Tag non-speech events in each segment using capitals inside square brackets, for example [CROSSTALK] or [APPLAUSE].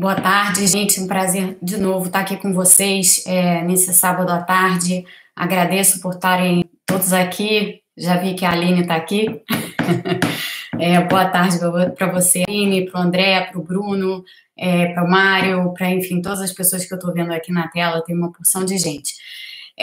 Boa tarde, gente. Um prazer de novo estar aqui com vocês é, nesse sábado à tarde. Agradeço por estarem todos aqui. Já vi que a Aline está aqui. [LAUGHS] é, boa tarde para você, Aline, para o André, para o Bruno, é, para o Mário, para, enfim, todas as pessoas que eu estou vendo aqui na tela. Tem uma porção de gente.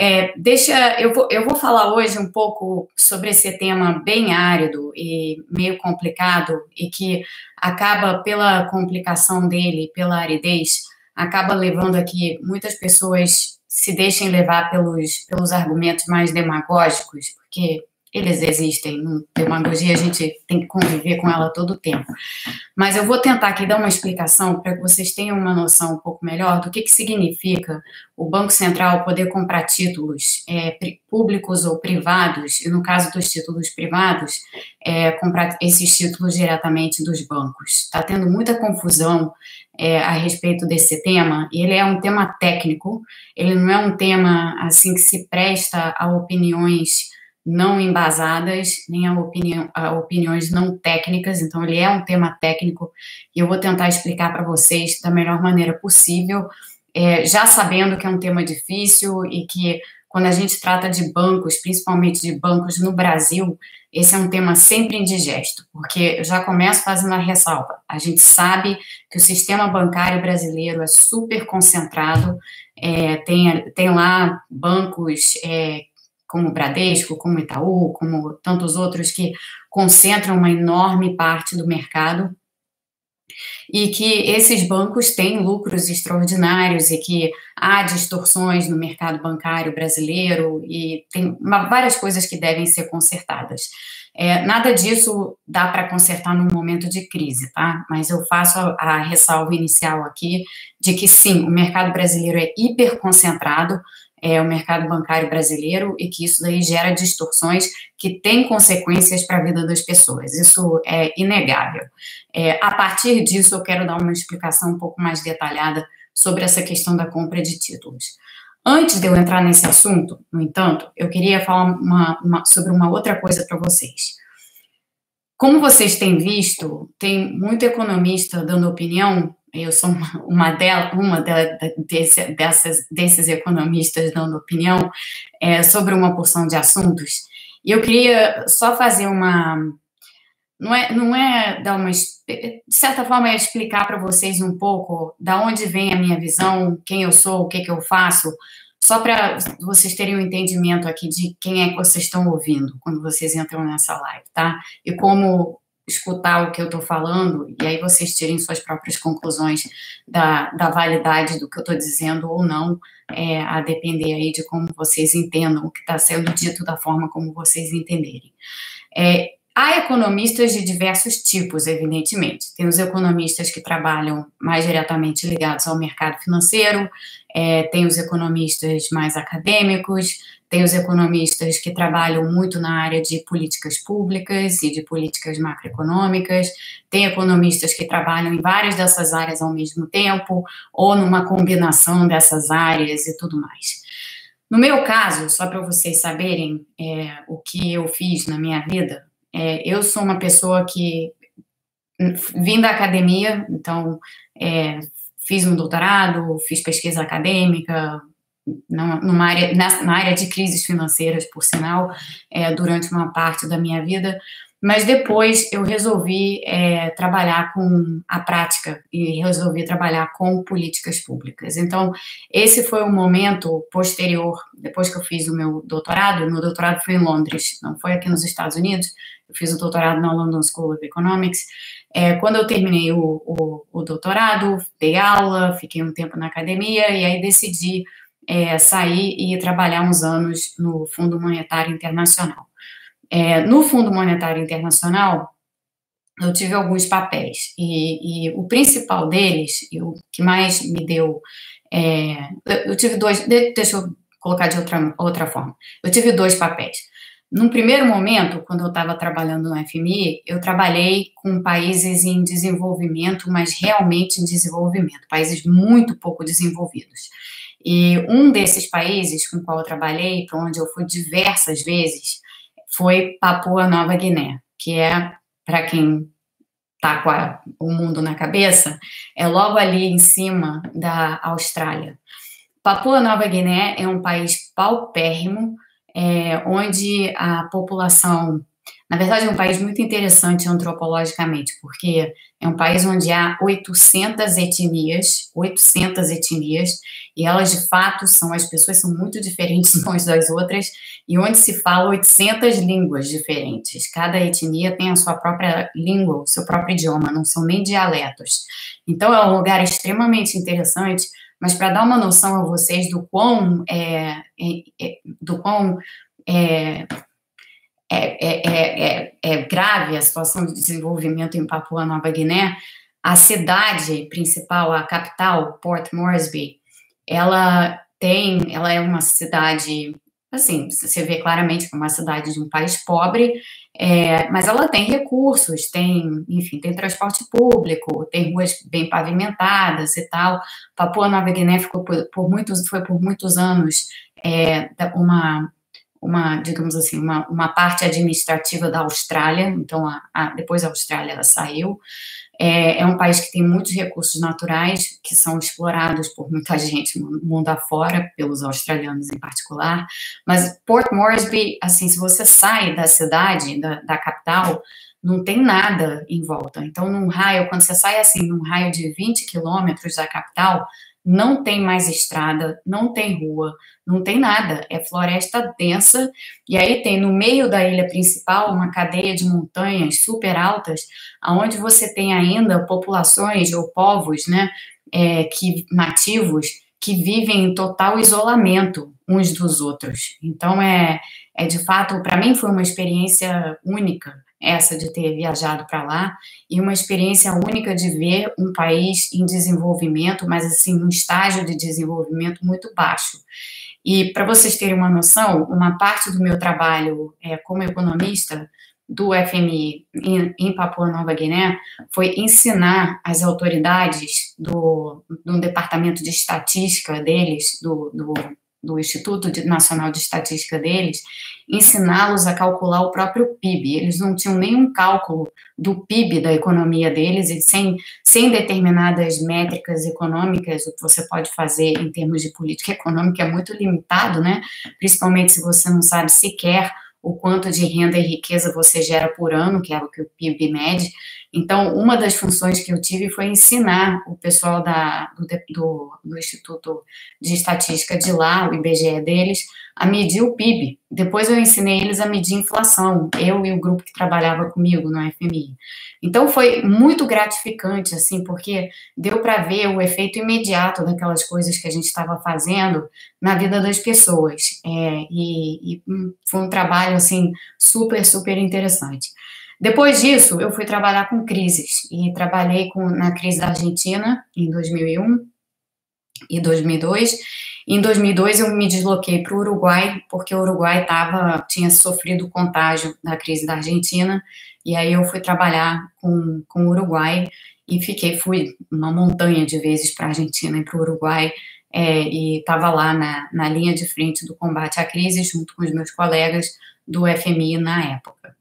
É, deixa, eu vou, eu vou falar hoje um pouco sobre esse tema bem árido e meio complicado e que acaba pela complicação dele, pela aridez, acaba levando a que muitas pessoas se deixem levar pelos, pelos argumentos mais demagógicos, porque eles existem. Demagogia, a gente tem que conviver com ela todo o tempo. Mas eu vou tentar aqui dar uma explicação para que vocês tenham uma noção um pouco melhor do que, que significa o Banco Central poder comprar títulos é, públicos ou privados, e no caso dos títulos privados, é, comprar esses títulos diretamente dos bancos. Está tendo muita confusão é, a respeito desse tema, e ele é um tema técnico, ele não é um tema assim que se presta a opiniões não embasadas, nem a, opinião, a opiniões não técnicas, então ele é um tema técnico e eu vou tentar explicar para vocês da melhor maneira possível, é, já sabendo que é um tema difícil e que quando a gente trata de bancos, principalmente de bancos no Brasil, esse é um tema sempre indigesto, porque eu já começo fazendo a ressalva. A gente sabe que o sistema bancário brasileiro é super concentrado, é, tem, tem lá bancos é, como o Bradesco, como o Itaú, como tantos outros que concentram uma enorme parte do mercado e que esses bancos têm lucros extraordinários e que há distorções no mercado bancário brasileiro e tem uma, várias coisas que devem ser consertadas. É, nada disso dá para consertar num momento de crise, tá? Mas eu faço a, a ressalva inicial aqui de que sim, o mercado brasileiro é hiperconcentrado, é, o mercado bancário brasileiro e que isso daí gera distorções que têm consequências para a vida das pessoas. Isso é inegável. É, a partir disso, eu quero dar uma explicação um pouco mais detalhada sobre essa questão da compra de títulos. Antes de eu entrar nesse assunto, no entanto, eu queria falar uma, uma, sobre uma outra coisa para vocês. Como vocês têm visto, tem muito economista dando opinião eu sou uma, uma, dela, uma de, desse, dessas, desses economistas dando opinião é, sobre uma porção de assuntos, e eu queria só fazer uma. Não é, não é dar uma. De certa forma, é explicar para vocês um pouco da onde vem a minha visão, quem eu sou, o que, que eu faço, só para vocês terem um entendimento aqui de quem é que vocês estão ouvindo quando vocês entram nessa live, tá? E como escutar o que eu estou falando e aí vocês tirem suas próprias conclusões da, da validade do que eu estou dizendo ou não, é, a depender aí de como vocês entendam o que está sendo dito da forma como vocês entenderem. É, há economistas de diversos tipos, evidentemente. Tem os economistas que trabalham mais diretamente ligados ao mercado financeiro, é, tem os economistas mais acadêmicos, tem os economistas que trabalham muito na área de políticas públicas e de políticas macroeconômicas, tem economistas que trabalham em várias dessas áreas ao mesmo tempo, ou numa combinação dessas áreas e tudo mais. No meu caso, só para vocês saberem é, o que eu fiz na minha vida, é, eu sou uma pessoa que vim da academia, então é, fiz um doutorado, fiz pesquisa acadêmica, numa área, na, área de crises financeiras, por sinal, é, durante uma parte da minha vida, mas depois eu resolvi é, trabalhar com a prática e resolvi trabalhar com políticas públicas. Então, esse foi o momento posterior, depois que eu fiz o meu doutorado, meu doutorado foi em Londres, não foi aqui nos Estados Unidos, eu fiz o doutorado na London School of Economics. É, quando eu terminei o, o, o doutorado, dei aula, fiquei um tempo na academia e aí decidi é, sair e trabalhar uns anos no Fundo Monetário Internacional. É, no Fundo Monetário Internacional, eu tive alguns papéis, e, e o principal deles, e o que mais me deu. É, eu tive dois, deixa eu colocar de outra, outra forma. Eu tive dois papéis. Num primeiro momento, quando eu estava trabalhando no FMI, eu trabalhei com países em desenvolvimento, mas realmente em desenvolvimento, países muito pouco desenvolvidos. E um desses países com qual eu trabalhei, para onde eu fui diversas vezes, foi Papua Nova Guiné, que é, para quem tá com a, o mundo na cabeça, é logo ali em cima da Austrália. Papua Nova Guiné é um país paupérrimo, é, onde a população na verdade, é um país muito interessante antropologicamente, porque é um país onde há 800 etnias, 800 etnias, e elas de fato são, as pessoas são muito diferentes [LAUGHS] umas das outras, e onde se fala 800 línguas diferentes. Cada etnia tem a sua própria língua, o seu próprio idioma, não são nem dialetos. Então é um lugar extremamente interessante, mas para dar uma noção a vocês do quão, é, é, é do quão é, é, é, é, é, grave a situação de desenvolvimento em Papua Nova Guiné, a cidade principal, a capital, Port Moresby, ela tem, ela é uma cidade, assim, você vê claramente que é uma cidade de um país pobre, é, mas ela tem recursos, tem, enfim, tem transporte público, tem ruas bem pavimentadas e tal. Papua Nova Guiné ficou por, por muitos, foi por muitos anos é, uma uma, digamos assim, uma, uma parte administrativa da Austrália, então a, a, depois a Austrália ela saiu. É, é, um país que tem muitos recursos naturais que são explorados por muita [LAUGHS] gente mundo afora, pelos australianos em particular. Mas Port Moresby, assim, se você sai da cidade, da, da capital, não tem nada em volta. Então, num raio, quando você sai assim, num raio de 20 quilômetros da capital, não tem mais estrada, não tem rua, não tem nada, é floresta densa, e aí tem no meio da ilha principal uma cadeia de montanhas super altas, aonde você tem ainda populações ou povos, né, é, que nativos que vivem em total isolamento uns dos outros. Então é, é de fato, para mim foi uma experiência única essa de ter viajado para lá e uma experiência única de ver um país em desenvolvimento, mas assim, num estágio de desenvolvimento muito baixo. E para vocês terem uma noção, uma parte do meu trabalho é, como economista do FMI em, em, Papua Nova Guiné foi ensinar as autoridades do, do departamento de estatística deles, do, do do Instituto Nacional de Estatística deles, ensiná-los a calcular o próprio PIB. Eles não tinham nenhum cálculo do PIB da economia deles, e sem, sem determinadas métricas econômicas, o que você pode fazer em termos de política econômica é muito limitado, né? Principalmente se você não sabe sequer o quanto de renda e riqueza você gera por ano, que é o que o PIB mede. Então, uma das funções que eu tive foi ensinar o pessoal da, do, do, Instituto de Estatística de lá, o IBGE deles, a medir o PIB. Depois eu ensinei eles a medir inflação, eu e o grupo que trabalhava comigo no FMI. Então foi muito gratificante, assim, porque deu para ver o efeito imediato daquelas coisas que a gente estava fazendo na vida das pessoas. É, e, e hum, foi um trabalho, assim, super, super interessante. Depois disso, eu fui trabalhar com crises e trabalhei com, na crise da Argentina em 2001 e 2002 em 2002, eu me desloquei para o Uruguai, porque o Uruguai tava, tinha sofrido contágio da crise da Argentina, e aí eu fui trabalhar com, com o Uruguai e fiquei, fui uma montanha de vezes para a Argentina e para o Uruguai, é, e estava lá na, na linha de frente do combate à crise, junto com os meus colegas do FMI na época.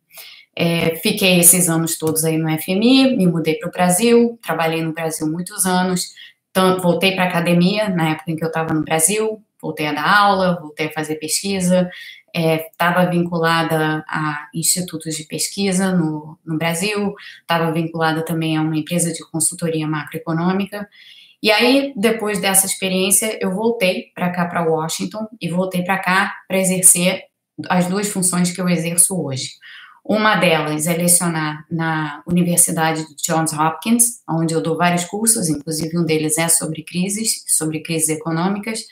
É, fiquei esses anos todos aí no FMI, me mudei para o Brasil, trabalhei no Brasil muitos anos, então, voltei para academia na época em que eu estava no Brasil, voltei a dar aula, voltei a fazer pesquisa, estava é, vinculada a institutos de pesquisa no, no Brasil, estava vinculada também a uma empresa de consultoria macroeconômica. E aí, depois dessa experiência, eu voltei para cá, para Washington, e voltei para cá para exercer as duas funções que eu exerço hoje. Uma delas é lecionar na Universidade de Johns Hopkins, onde eu dou vários cursos, inclusive um deles é sobre crises, sobre crises econômicas.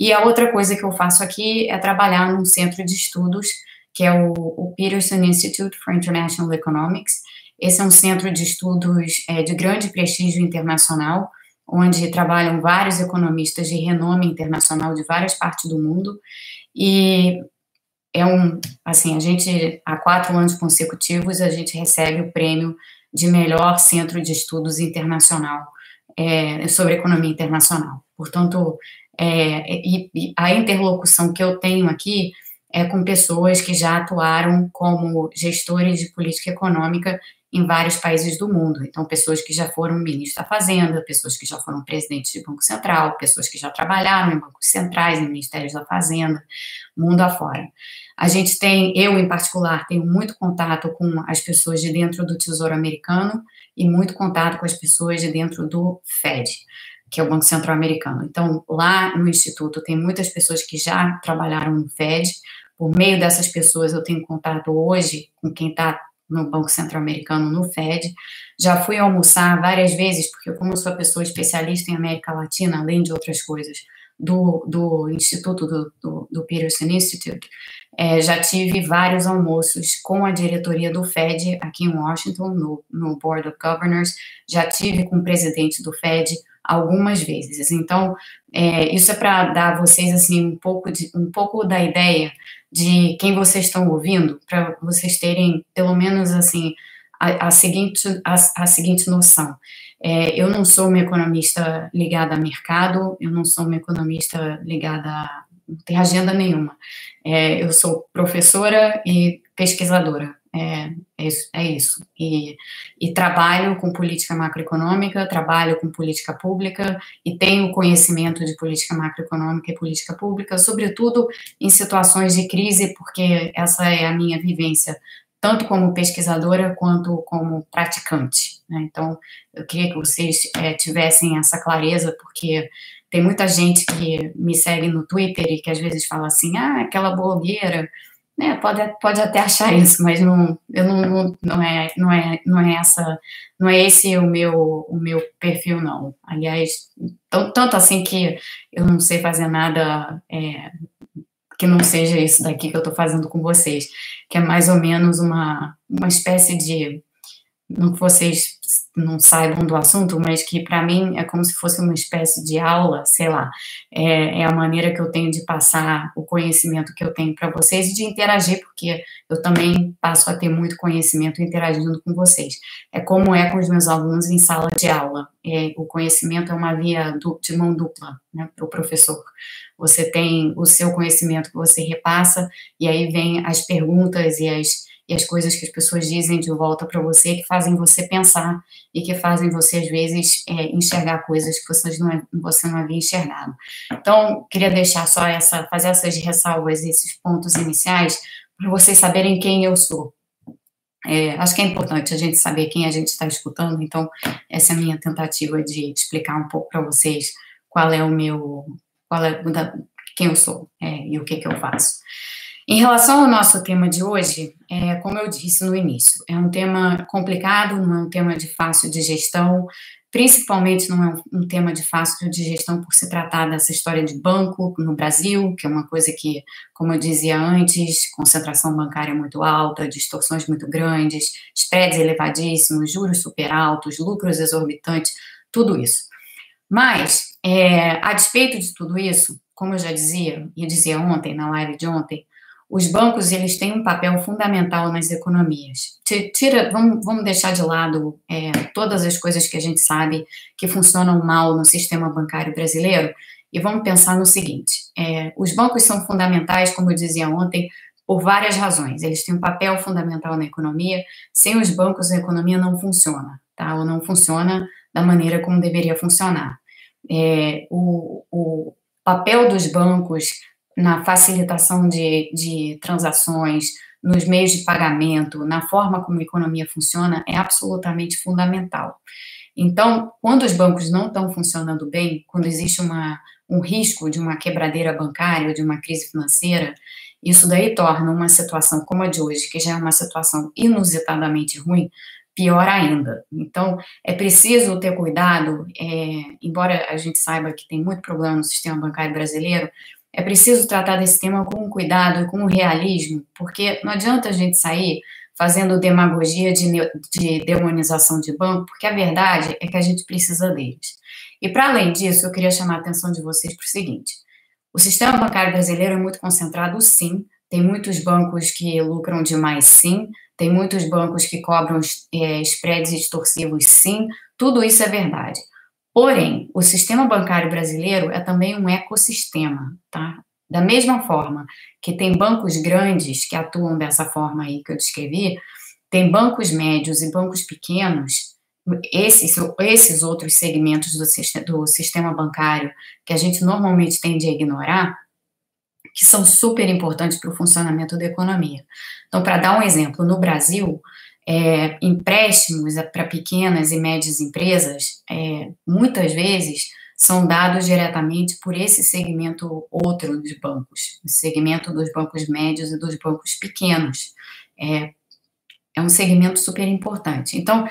E a outra coisa que eu faço aqui é trabalhar num centro de estudos, que é o, o Peterson Institute for International Economics. Esse é um centro de estudos é, de grande prestígio internacional, onde trabalham vários economistas de renome internacional de várias partes do mundo. E é um, assim, a gente, há quatro anos consecutivos, a gente recebe o prêmio de melhor centro de estudos internacional é, sobre economia internacional. Portanto, é, e, e a interlocução que eu tenho aqui é com pessoas que já atuaram como gestores de política econômica em vários países do mundo. Então, pessoas que já foram ministros da Fazenda, pessoas que já foram presidentes de Banco Central, pessoas que já trabalharam em bancos centrais, em ministérios da Fazenda, mundo afora. A gente tem, eu em particular, tenho muito contato com as pessoas de dentro do Tesouro Americano e muito contato com as pessoas de dentro do Fed, que é o Banco Central Americano. Então, lá no Instituto, tem muitas pessoas que já trabalharam no Fed. Por meio dessas pessoas, eu tenho contato hoje com quem está no Banco Central Americano, no Fed. Já fui almoçar várias vezes, porque como eu sou pessoa especialista em América Latina, além de outras coisas, do, do Instituto, do, do, do Peterson Institute, é, já tive vários almoços com a diretoria do Fed aqui em Washington, no, no Board of Governors, já tive com o presidente do Fed algumas vezes. Então, é, isso é para dar a vocês assim um pouco, de, um pouco da ideia de quem vocês estão ouvindo, para vocês terem pelo menos assim a, a seguinte, a, a, seguinte noção. É, eu não sou uma economista ligada a mercado, eu não sou uma economista ligada não tem agenda nenhuma. É, eu sou professora e pesquisadora. É, é isso. É isso. E, e, trabalho com política macroeconômica, trabalho com política pública e tenho conhecimento de política macroeconômica e política pública, sobretudo em situações de crise, porque essa é a minha vivência, tanto como pesquisadora quanto como praticante. Né? Então, eu queria que vocês é, tivessem essa clareza, porque tem muita gente que me segue no Twitter e que às vezes fala assim, ah, aquela blogueira né, pode, pode até achar [LAUGHS] isso, mas não, eu não, não, é, não, é, não é essa, não é esse o meu, o meu perfil, não. Aliás, tanto assim que eu não sei fazer nada é, que não seja isso daqui que eu estou fazendo com vocês, que é mais ou menos uma, uma espécie de, não que vocês não saibam do assunto, mas que para mim é como se fosse uma espécie de aula, sei lá, é, é, a maneira que eu tenho de passar o conhecimento que eu tenho para vocês e de interagir, porque eu também passo a ter muito conhecimento interagindo com vocês. É como é com os meus alunos em sala de aula. É, o conhecimento é uma via de mão dupla né, para o professor. Você tem o seu conhecimento que você repassa, e aí vem as perguntas e as e as coisas que as pessoas dizem de volta para você que fazem você pensar e que fazem você, às vezes, é, enxergar coisas que vocês não, você não havia enxergado. Então, queria deixar só essa, fazer essas ressalvas, esses pontos iniciais, para vocês saberem quem eu sou. É, acho que é importante a gente saber quem a gente está escutando, então, essa é a minha tentativa de explicar um pouco para vocês qual é o meu, qual é, quem eu sou é, e o que, que eu faço. Em relação ao nosso tema de hoje, é, como eu disse no início, é um tema complicado, não é um tema de fácil de gestão, principalmente não é um, tema de fácil de gestão por se tratar dessa história de banco no Brasil, que é uma coisa que, como eu dizia antes, concentração bancária muito alta, distorções muito grandes, spreads elevadíssimos, juros super altos, lucros exorbitantes, tudo isso. Mas, é, a despeito de tudo isso, como eu já dizia, e dizia ontem, na live de ontem, os bancos eles têm um papel fundamental nas economias. Tira, vamos, vamos deixar de lado é, todas as coisas que a gente sabe que funcionam mal no sistema bancário brasileiro e vamos pensar no seguinte: é, os bancos são fundamentais, como eu dizia ontem, por várias razões. Eles têm um papel fundamental na economia. Sem os bancos, a economia não funciona, tá? Ou não funciona da maneira como deveria funcionar. É, o, o papel dos bancos na facilitação de, de transações, nos meios de pagamento, na forma como a economia funciona, é absolutamente fundamental. Então, quando os bancos não estão funcionando bem, quando existe uma, um risco de uma quebradeira bancária, de uma crise financeira, isso daí torna uma situação como a de hoje, que já é uma situação inusitadamente ruim, pior ainda. Então, é preciso ter cuidado, é, embora a gente saiba que tem muito problema no sistema bancário brasileiro, é preciso tratar desse tema com cuidado e com realismo, porque não adianta a gente sair fazendo demagogia de, de demonização de banco, porque a verdade é que a gente precisa deles. E para além disso, eu queria chamar a atenção de vocês para o seguinte: o sistema bancário brasileiro é muito concentrado, sim. Tem muitos bancos que lucram demais, sim. Tem muitos bancos que cobram é, spreads extorsivos, sim. Tudo isso é verdade. Porém, o sistema bancário brasileiro é também um ecossistema, tá? Da mesma forma que tem bancos grandes que atuam dessa forma aí que eu descrevi, tem bancos médios e bancos pequenos, esses, esses outros segmentos do, do sistema bancário que a gente normalmente tende a ignorar, que são super importantes para o funcionamento da economia. Então, para dar um exemplo, no Brasil, é, empréstimos para pequenas e médias empresas, é, muitas vezes, são dados diretamente por esse segmento outro dos bancos, o segmento dos bancos médios e dos bancos pequenos. É, é um segmento super importante. Então,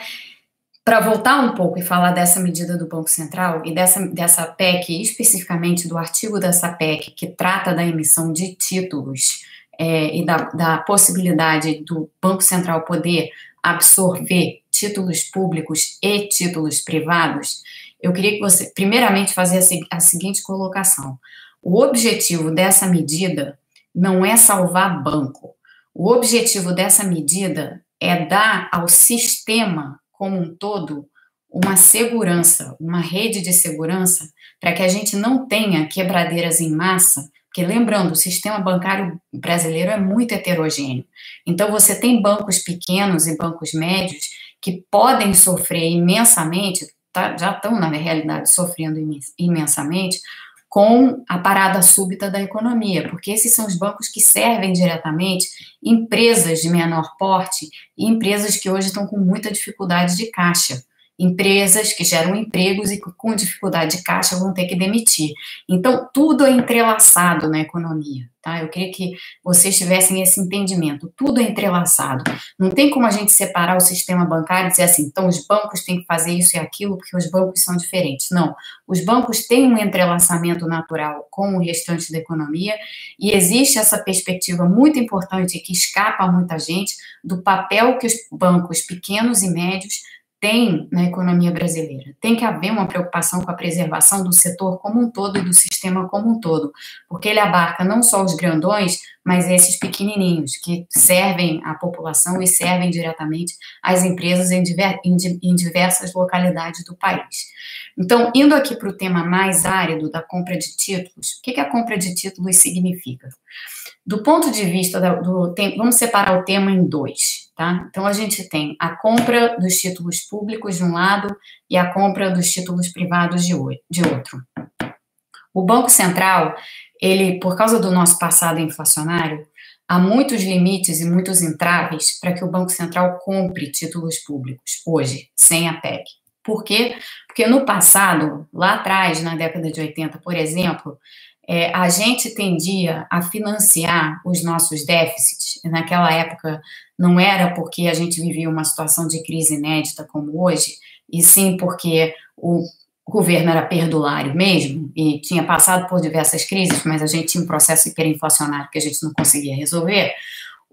para voltar um pouco e falar dessa medida do Banco Central e dessa, dessa PEC, especificamente do artigo dessa PEC que trata da emissão de títulos é, e da, da possibilidade do Banco Central poder absorver títulos públicos e títulos privados, eu queria que você, primeiramente, fazer a, a seguinte colocação. O objetivo dessa medida não é salvar banco. O objetivo dessa medida é dar ao sistema como um todo uma segurança, uma rede de segurança, para que a gente não tenha quebradeiras em massa, porque lembrando, o sistema bancário brasileiro é muito heterogêneo. Então você tem bancos pequenos e bancos médios que podem sofrer imensamente tá, já estão, na realidade, sofrendo imensamente com a parada súbita da economia, porque esses são os bancos que servem diretamente empresas de menor porte e empresas que hoje estão com muita dificuldade de caixa empresas que geram empregos e com dificuldade de caixa vão ter que demitir. Então, tudo é entrelaçado na economia, tá? Eu queria que vocês tivessem esse entendimento, tudo é entrelaçado. Não tem como a gente separar o sistema bancário e dizer assim, então os bancos têm que fazer isso e aquilo porque os bancos são diferentes. Não, os bancos têm um entrelaçamento natural com o restante da economia e existe essa perspectiva muito importante que escapa a muita gente do papel que os bancos pequenos e médios tem na economia brasileira. Tem que haver uma preocupação com a preservação do setor como um todo e do sistema como um todo, porque ele abarca não só os grandões, mas esses pequenininhos que servem à população e servem diretamente às empresas em, diver, em, em diversas localidades do país. Então, indo aqui para o tema mais árido da compra de títulos, o que, que a compra de títulos significa? Do ponto de vista da, do, tem, vamos separar o tema em dois. Tá? Então, a gente tem a compra dos títulos públicos de um lado e a compra dos títulos privados de, de outro. O Banco Central, ele, por causa do nosso passado inflacionário, há muitos limites e muitos entraves para que o Banco Central compre títulos públicos hoje, sem a PEC. Por quê? Porque no passado, lá atrás, na década de 80, por exemplo, é, a gente tendia a financiar os nossos déficits. Naquela época, não era porque a gente vivia uma situação de crise inédita como hoje, e sim porque o governo era perdulário mesmo e tinha passado por diversas crises, mas a gente tinha um processo hiperinflacionário que a gente não conseguia resolver.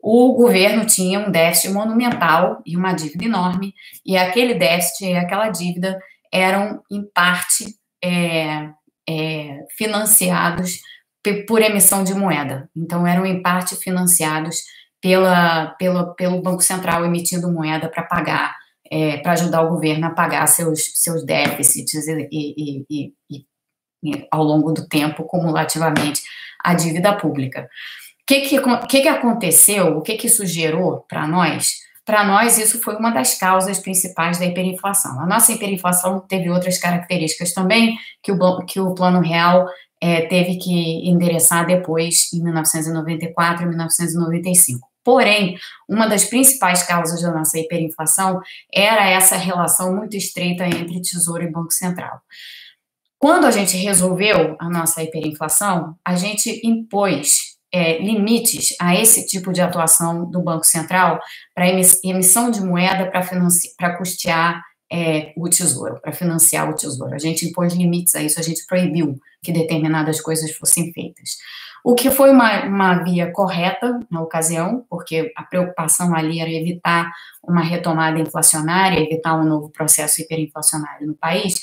O governo tinha um déficit monumental e uma dívida enorme, e aquele déficit e aquela dívida eram, em parte, é, é, financiados por emissão de moeda. Então, eram em parte financiados pela, pela, pelo Banco Central emitindo moeda para pagar, é, para ajudar o governo a pagar seus, seus déficits e, e, e, e, ao longo do tempo, cumulativamente, a dívida pública. O que, que, que, que aconteceu? O que, que isso gerou para nós? Para nós, isso foi uma das causas principais da hiperinflação. A nossa hiperinflação teve outras características também, que o, que o Plano Real é, teve que endereçar depois, em 1994 e 1995. Porém, uma das principais causas da nossa hiperinflação era essa relação muito estreita entre Tesouro e Banco Central. Quando a gente resolveu a nossa hiperinflação, a gente impôs é, limites a esse tipo de atuação do Banco Central para emissão de moeda para custear é, o tesouro, para financiar o tesouro. A gente impôs limites a isso, a gente proibiu que determinadas coisas fossem feitas. O que foi uma, uma via correta na ocasião, porque a preocupação ali era evitar uma retomada inflacionária, evitar um novo processo hiperinflacionário no país,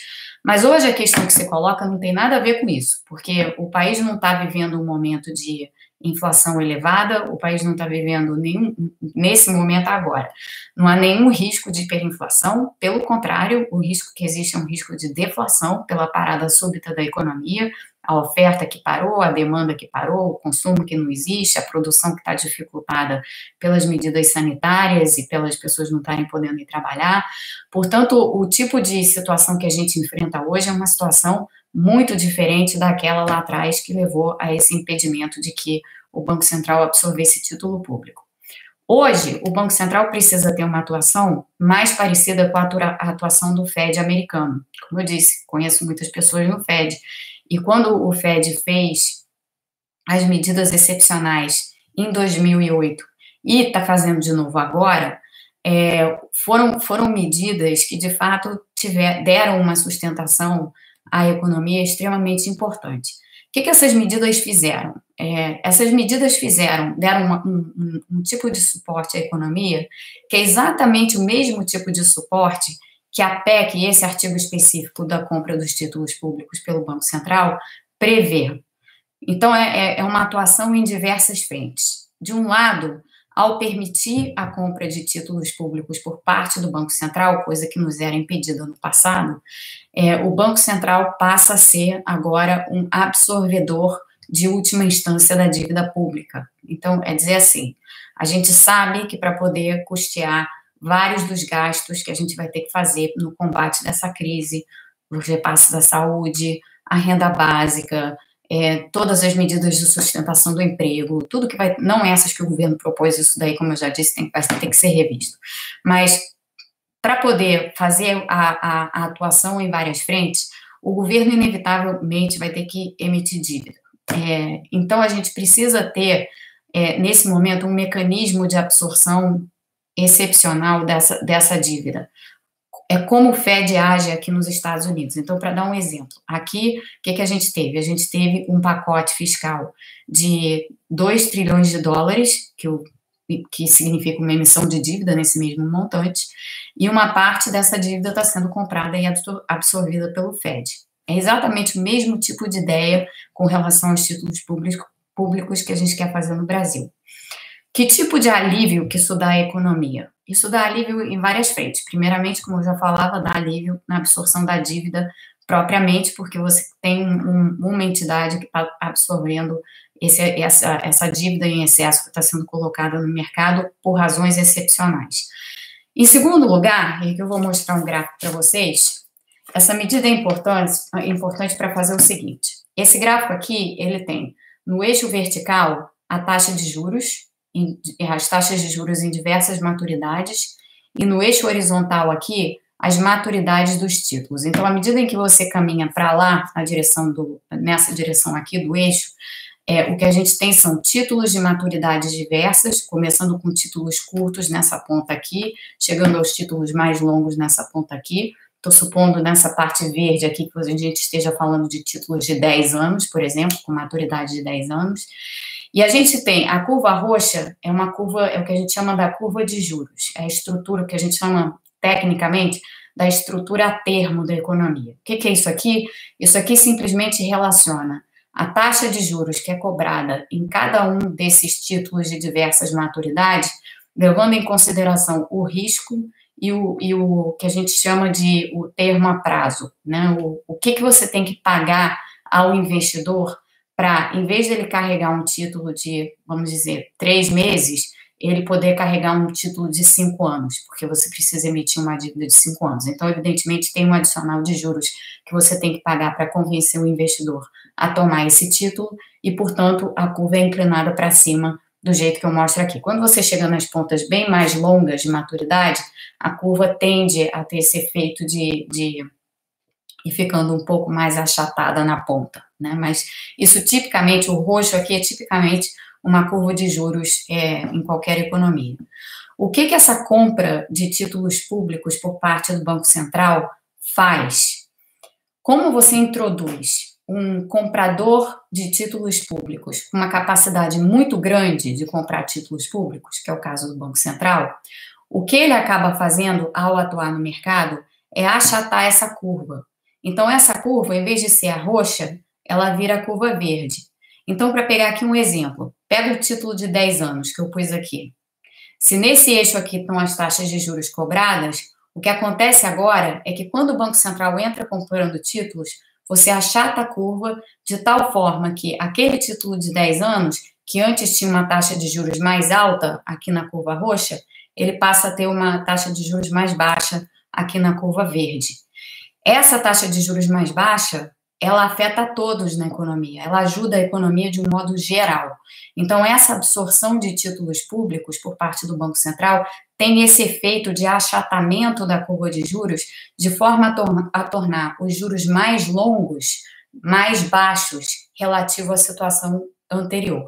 mas hoje a questão que você coloca não tem nada a ver com isso, porque o país não está vivendo um momento de inflação elevada, o país não está vivendo nenhum, nesse momento agora. Não há nenhum risco de hiperinflação, pelo contrário, o risco que existe é um risco de deflação pela parada súbita da economia. a oferta que parou, a demanda que parou, o consumo que não existe, a produção que está dificultada pelas medidas sanitárias e pelas pessoas não estarem podendo ir trabalhar. Portanto, o tipo de situação que a gente enfrenta hoje é uma situação muito diferente daquela lá atrás que levou a esse impedimento de que o Banco Central absorvesse título público. Hoje, o Banco Central precisa ter uma atuação mais parecida com a atuação do Fed americano. Como eu disse, conheço muitas pessoas no Fed. E quando o Fed fez as medidas excepcionais em 2008 e está fazendo de novo agora, é, foram, foram medidas que, de fato, tiver, deram uma sustentação à economia extremamente importante. O que, que essas medidas fizeram? É, essas medidas fizeram, deram uma, um, um, um, tipo de suporte à economia, que é exatamente o mesmo tipo de suporte que a PEC, esse artigo específico da compra dos títulos públicos pelo Banco Central, prevê. Então, é, é, é uma atuação em diversas frentes. De um lado, ao permitir a compra de títulos públicos por parte do Banco Central, coisa que nos era impedida no passado, é, o Banco Central passa a ser agora um absorvedor de última instância da dívida pública. Então, é dizer assim, a gente sabe que para poder custear vários dos gastos que a gente vai ter que fazer no combate dessa crise, o repasse da saúde, a renda básica, é, todas as medidas de sustentação do emprego, tudo que vai, não essas que o governo propôs, isso daí, como eu já disse, tem, vai ter que ser revisto. Mas, para poder fazer a, a, a, atuação em várias frentes, o governo, inevitavelmente, vai ter que emitir dívida. É, então, a gente precisa ter, é, nesse momento, um mecanismo de absorção excepcional dessa, dessa dívida é como o Fed age aqui nos Estados Unidos. Então, para dar um exemplo, aqui, o que, que a gente teve? A gente teve um pacote fiscal de 2 trilhões de dólares, que, o, que significa uma emissão de dívida nesse mesmo montante, e uma parte dessa dívida está sendo comprada e absorvida pelo Fed. É exatamente o mesmo tipo de ideia com relação aos títulos públicos, que a gente quer fazer no Brasil. Que tipo de alívio que isso dá à economia? Isso dá alívio em várias frentes. Primeiramente, como eu já falava, dá alívio na absorção da dívida propriamente, porque você tem um, uma entidade que está absorvendo esse, essa, essa dívida em excesso que está sendo colocada no mercado por razões excepcionais. Em segundo lugar, e que eu vou mostrar um gráfico para vocês, essa medida é importante, é importante para fazer o seguinte: esse gráfico aqui, ele tem no eixo vertical a taxa de juros, as taxas de juros em diversas maturidades, e no eixo horizontal aqui, as maturidades dos títulos. Então, à medida em que você caminha para lá, na direção do, nessa direção aqui do eixo, é, o que a gente tem são títulos de maturidades diversas, começando com títulos curtos nessa ponta aqui, chegando aos títulos mais longos nessa ponta aqui. Estou supondo nessa parte verde aqui que a gente esteja falando de títulos de 10 anos, por exemplo, com maturidade de 10 anos. E a gente tem a curva roxa, é uma curva, é o que a gente chama da curva de juros, é a estrutura que a gente chama tecnicamente da estrutura a termo da economia. O que, que é isso aqui? Isso aqui simplesmente relaciona a taxa de juros que é cobrada em cada um desses títulos de diversas maturidades, levando em consideração o risco e o, e o que a gente chama de o termo a prazo, né? O, o que, que você tem que pagar ao investidor para, em vez de ele carregar um título de, vamos dizer, três meses, ele poder carregar um título de cinco anos, porque você precisa emitir uma dívida de cinco anos. Então, evidentemente, tem um adicional de juros que você tem que pagar para convencer o investidor a tomar esse título, e, portanto, a curva é inclinada para cima do jeito que eu mostro aqui. Quando você chega nas pontas bem mais longas de maturidade, a curva tende a ter esse efeito de, de e ficando um pouco mais achatada na ponta, né? Mas isso tipicamente, o roxo aqui é tipicamente uma curva de juros é, em qualquer economia. O que que essa compra de títulos públicos por parte do Banco Central faz? Como você introduz um comprador de títulos públicos com uma capacidade muito grande de comprar títulos públicos, que é o caso do Banco Central, o que ele acaba fazendo ao atuar no mercado é achatar essa curva. Então, essa curva, em vez de ser a roxa, ela vira a curva verde. Então, para pegar aqui um exemplo, pega o título de 10 anos que eu pus aqui. Se nesse eixo aqui estão as taxas de juros cobradas, o que acontece agora é que quando o Banco Central entra comprando títulos, você achata a curva de tal forma que aquele título de 10 anos, que antes tinha uma taxa de juros mais alta aqui na curva roxa, ele passa a ter uma taxa de juros mais baixa aqui na curva verde. Essa taxa de juros mais baixa ela afeta a todos na economia, ela ajuda a economia de um modo geral. Então, essa absorção de títulos públicos por parte do Banco Central tem esse efeito de achatamento da curva de juros, de forma a, tor a tornar os juros mais longos mais baixos relativo à situação anterior.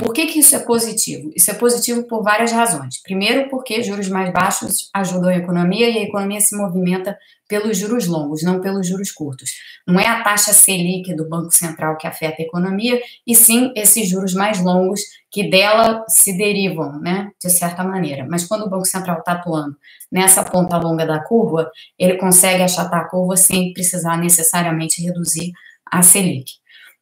Por que, que isso é positivo? Isso é positivo por várias razões. Primeiro, porque juros mais baixos ajudam a economia e a economia se movimenta pelos juros longos, não pelos juros curtos. Não é a taxa Selic do Banco Central que afeta a economia, e sim esses juros mais longos que dela se derivam, né, de certa maneira. Mas quando o Banco Central está atuando nessa ponta longa da curva, ele consegue achatar a curva sem precisar necessariamente reduzir a Selic.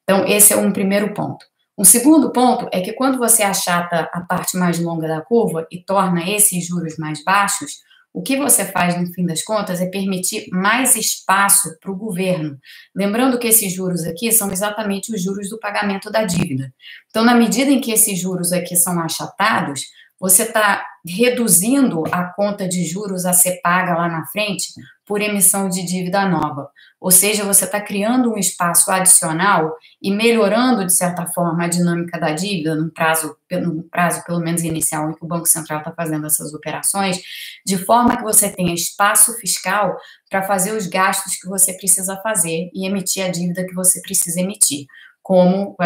Então, esse é um primeiro ponto. Um segundo ponto é que quando você achata a parte mais longa da curva e torna esses juros mais baixos, o que você faz no fim das contas é permitir mais espaço para o governo. Lembrando que esses juros aqui são exatamente os juros do pagamento da dívida. Então, na medida em que esses juros aqui são achatados, você está reduzindo a conta de juros a ser paga lá na frente por emissão de dívida nova. Ou seja, você está criando um espaço adicional e melhorando, de certa forma, a dinâmica da dívida, no prazo, no prazo pelo menos inicial, em que o Banco Central está fazendo essas operações, de forma que você tenha espaço fiscal para fazer os gastos que você precisa fazer e emitir a dívida que você precisa emitir como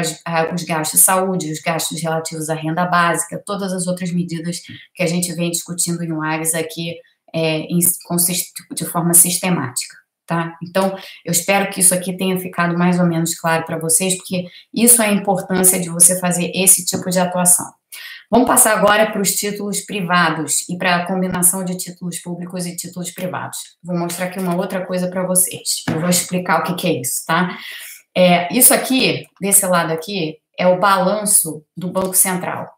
os gastos de saúde, os gastos relativos à renda básica, todas as outras medidas que a gente vem discutindo em Lives aqui é, de forma sistemática. Tá? Então, eu espero que isso aqui tenha ficado mais ou menos claro para vocês, porque isso é a importância de você fazer esse tipo de atuação. Vamos passar agora para os títulos privados e para a combinação de títulos públicos e títulos privados. Vou mostrar aqui uma outra coisa para vocês. Eu vou explicar o que, que é isso, tá? É, isso aqui, desse lado aqui, é o balanço do Banco Central.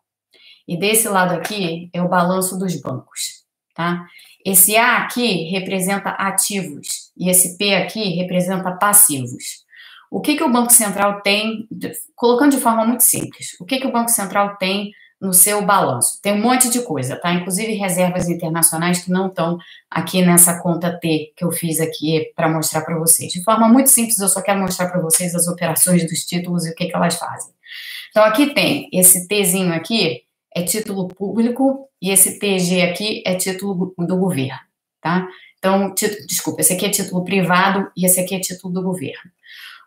E desse lado aqui é o balanço dos bancos, tá? Esse A aqui representa ativos e esse P aqui representa passivos. O que, que o Banco Central tem, colocando de forma muito simples, o que, que o Banco Central tem no seu balanço. Tem um monte de coisa, tá? Inclusive reservas internacionais que não estão aqui nessa conta T que eu fiz aqui para mostrar para vocês. De forma muito simples, eu só quero mostrar para vocês as operações dos títulos e o que, que elas fazem. Então, aqui tem esse Tzinho aqui, é título público, e esse TG aqui é título do governo, tá? Então, título, desculpa, esse aqui é título privado e esse aqui é título do governo.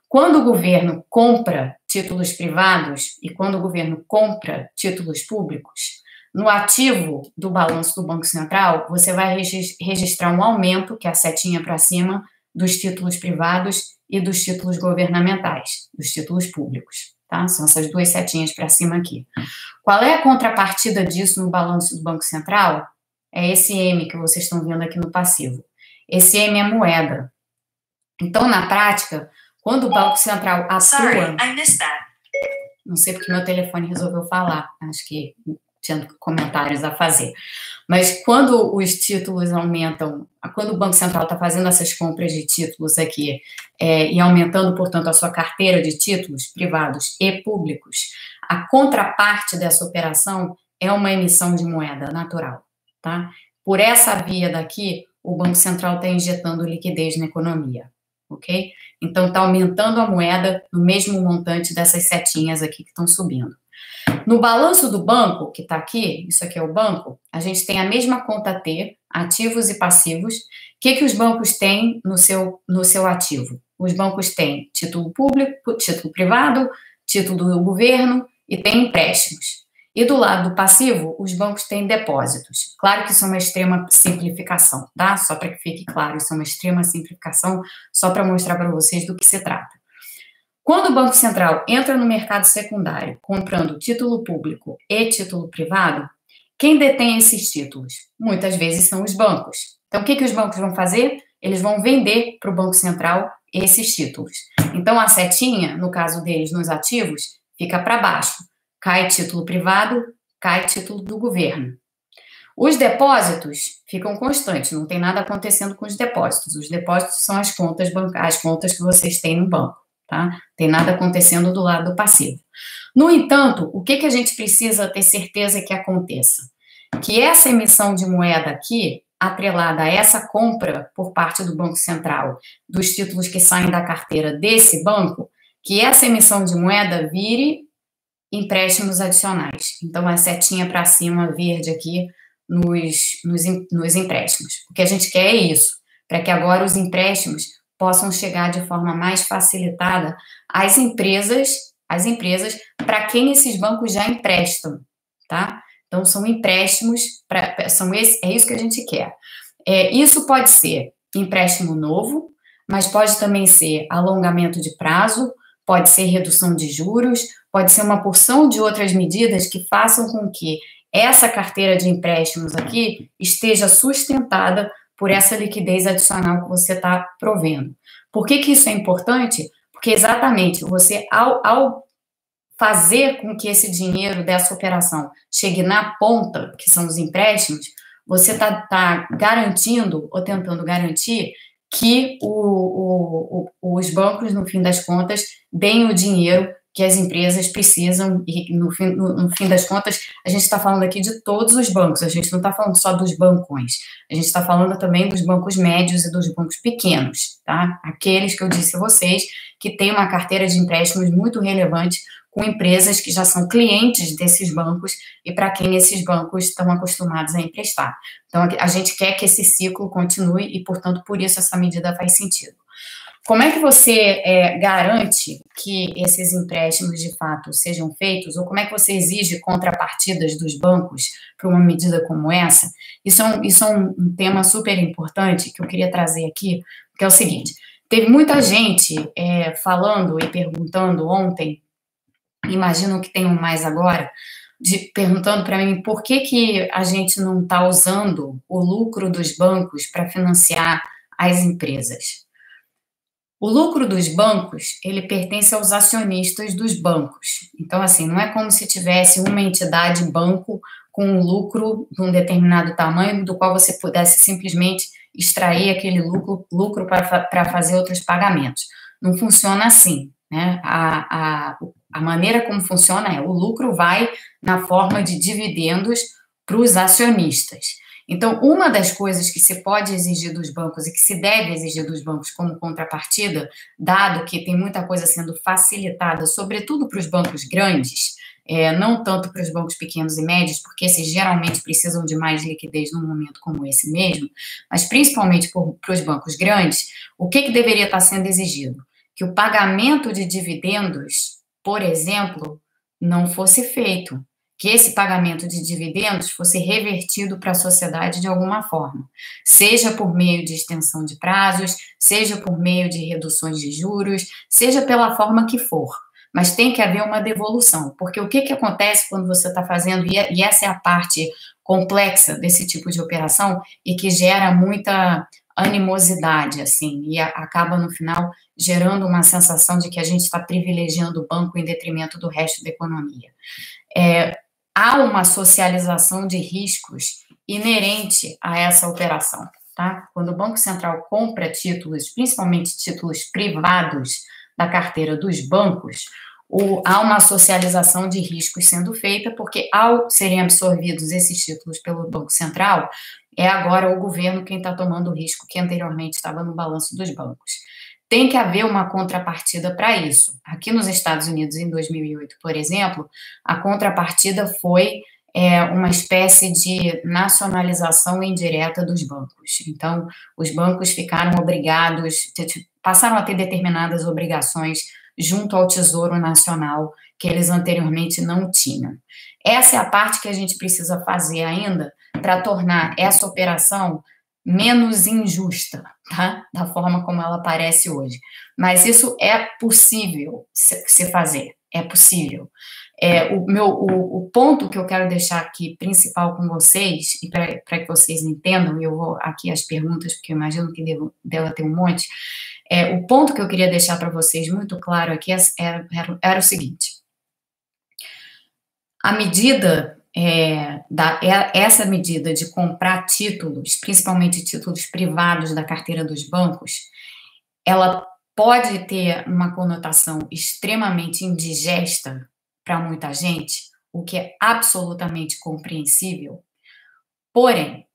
Quando o governo compra títulos privados e quando o governo compra títulos públicos, no ativo do balanço do Banco Central, você vai registrar um aumento, que é a setinha para cima, dos títulos privados e dos títulos governamentais, dos títulos públicos. Tá? São essas duas setinhas para cima aqui. Qual é a contrapartida disso no balanço do Banco Central? É esse M que vocês estão vendo aqui no passivo. Esse M é moeda. Então, na prática, quando o Banco Central atua. Sorry, I missed that. Não sei porque meu telefone resolveu falar. Acho que tinha comentários a fazer. Mas quando os títulos aumentam, quando o Banco Central está fazendo essas compras de títulos aqui é, e aumentando, portanto, a sua carteira de títulos privados e públicos, a contraparte dessa operação é uma emissão de moeda natural, tá? Por essa via daqui, o Banco Central está injetando liquidez na economia ok? Então, está aumentando a moeda no mesmo montante dessas setinhas aqui que estão subindo. No balanço do banco, que está aqui, isso aqui é o banco, a gente tem a mesma conta T, ativos e passivos. O que, que os bancos têm no seu, no seu ativo? Os bancos têm título público, título privado, título do governo e tem empréstimos. E do lado do passivo, os bancos têm depósitos. Claro que isso é uma extrema simplificação, tá? Só para que fique claro, isso é uma extrema simplificação, só para mostrar para vocês do que se trata. Quando o Banco Central entra no mercado secundário, comprando título público e título privado, quem detém esses títulos? Muitas vezes são os bancos. Então, o que, que os bancos vão fazer? Eles vão vender para o Banco Central esses títulos. Então, a setinha, no caso deles, nos ativos, fica para baixo cai título privado, cai título do governo. Os depósitos ficam constantes, não tem nada acontecendo com os depósitos. Os depósitos são as contas bancárias, as contas que vocês têm no banco, tá? Tem nada acontecendo do lado do passivo. No entanto, o que, que a gente precisa ter certeza que aconteça? Que essa emissão de moeda aqui, atrelada a essa compra por parte do Banco Central dos títulos que saem da carteira desse banco, que essa emissão de moeda vire empréstimos adicionais. Então, a setinha para cima verde aqui nos, nos, nos empréstimos. O que a gente quer é isso, para que agora os empréstimos possam chegar de forma mais facilitada às empresas, às empresas para quem esses bancos já emprestam, tá? Então são empréstimos para são esse, é isso que a gente quer. É, isso pode ser empréstimo novo, mas pode também ser alongamento de prazo, pode ser redução de juros, pode ser uma porção de outras medidas que façam com que essa carteira de empréstimos aqui esteja sustentada por essa liquidez adicional que você está provendo. Por que, que isso é importante? Porque exatamente você, ao, ao fazer com que esse dinheiro dessa operação chegue na ponta, que são os empréstimos, você está tá garantindo ou tentando garantir que o, o, os bancos, no fim das contas, deem o dinheiro que as empresas precisam, e no fim, no, no fim das contas, a gente está falando aqui de todos os bancos, a gente não está falando só dos bancões, a gente está falando também dos bancos médios e dos bancos pequenos, tá? Aqueles que eu disse a vocês que têm uma carteira de empréstimos muito relevante com empresas que já são clientes desses bancos e para quem esses bancos estão acostumados a emprestar. Então, a gente quer que esse ciclo continue e, portanto, por isso essa medida faz sentido. Como é que você é, garante que esses empréstimos de fato sejam feitos, ou como é que você exige contrapartidas dos bancos para uma medida como essa? Isso é, um, isso é um, tema super importante que eu queria trazer aqui, que é o seguinte: teve muita gente é, falando e perguntando ontem, imagino que tenham mais agora, de, perguntando para mim por que, que a gente não está usando o lucro dos bancos para financiar as empresas. O lucro dos bancos, ele pertence aos acionistas dos bancos. Então, assim, não é como se tivesse uma entidade banco com um lucro de um determinado tamanho, do qual você pudesse simplesmente extrair aquele lucro, lucro para fazer outros pagamentos. Não funciona assim. Né? A, a, a maneira como funciona é o lucro vai na forma de dividendos para os acionistas. Então, uma das coisas que se pode exigir dos bancos e que se deve exigir dos bancos como contrapartida, dado que tem muita coisa sendo facilitada, sobretudo para os bancos grandes, é, não tanto para os bancos pequenos e médios, porque esses geralmente precisam de mais liquidez num momento como esse mesmo, mas principalmente para os bancos grandes, o que, que deveria estar sendo exigido? Que o pagamento de dividendos, por exemplo, não fosse feito que esse pagamento de dividendos fosse revertido para a sociedade de alguma forma, seja por meio de extensão de prazos, seja por meio de reduções de juros, seja pela forma que for. Mas tem que haver uma devolução, porque o que, que acontece quando você está fazendo, e essa é a parte complexa desse tipo de operação e que gera muita animosidade, assim, e acaba no final gerando uma sensação de que a gente está privilegiando o banco em detrimento do resto da economia. É, há uma socialização de riscos inerente a essa operação. Tá? Quando o Banco Central compra títulos, principalmente títulos privados da carteira dos bancos, o, há uma socialização de riscos sendo feita, porque ao serem absorvidos esses títulos pelo Banco Central, é agora o governo quem está tomando o risco que anteriormente estava no balanço dos bancos tem que haver uma contrapartida para isso. Aqui nos Estados Unidos, em 2008, por exemplo, a contrapartida foi é, uma espécie de nacionalização indireta dos bancos. Então, os bancos ficaram obrigados, passaram a ter determinadas obrigações junto ao Tesouro Nacional que eles anteriormente não tinham. Essa é a parte que a gente precisa fazer ainda para tornar essa operação menos injusta, tá? Da forma como ela aparece hoje. Mas isso é possível se fazer, é possível. É, o, meu, o, o, ponto que eu quero deixar aqui principal com vocês, e para que vocês entendam, e eu vou aqui as perguntas, porque eu imagino que devo, deva ter um monte, é, o ponto que eu queria deixar para vocês muito claro aqui é, era, era, era o seguinte: a medida é, da, é, essa medida de comprar títulos, principalmente títulos privados da carteira dos bancos, ela pode ter uma conotação extremamente indigesta para muita gente, o que é absolutamente compreensível. Porém,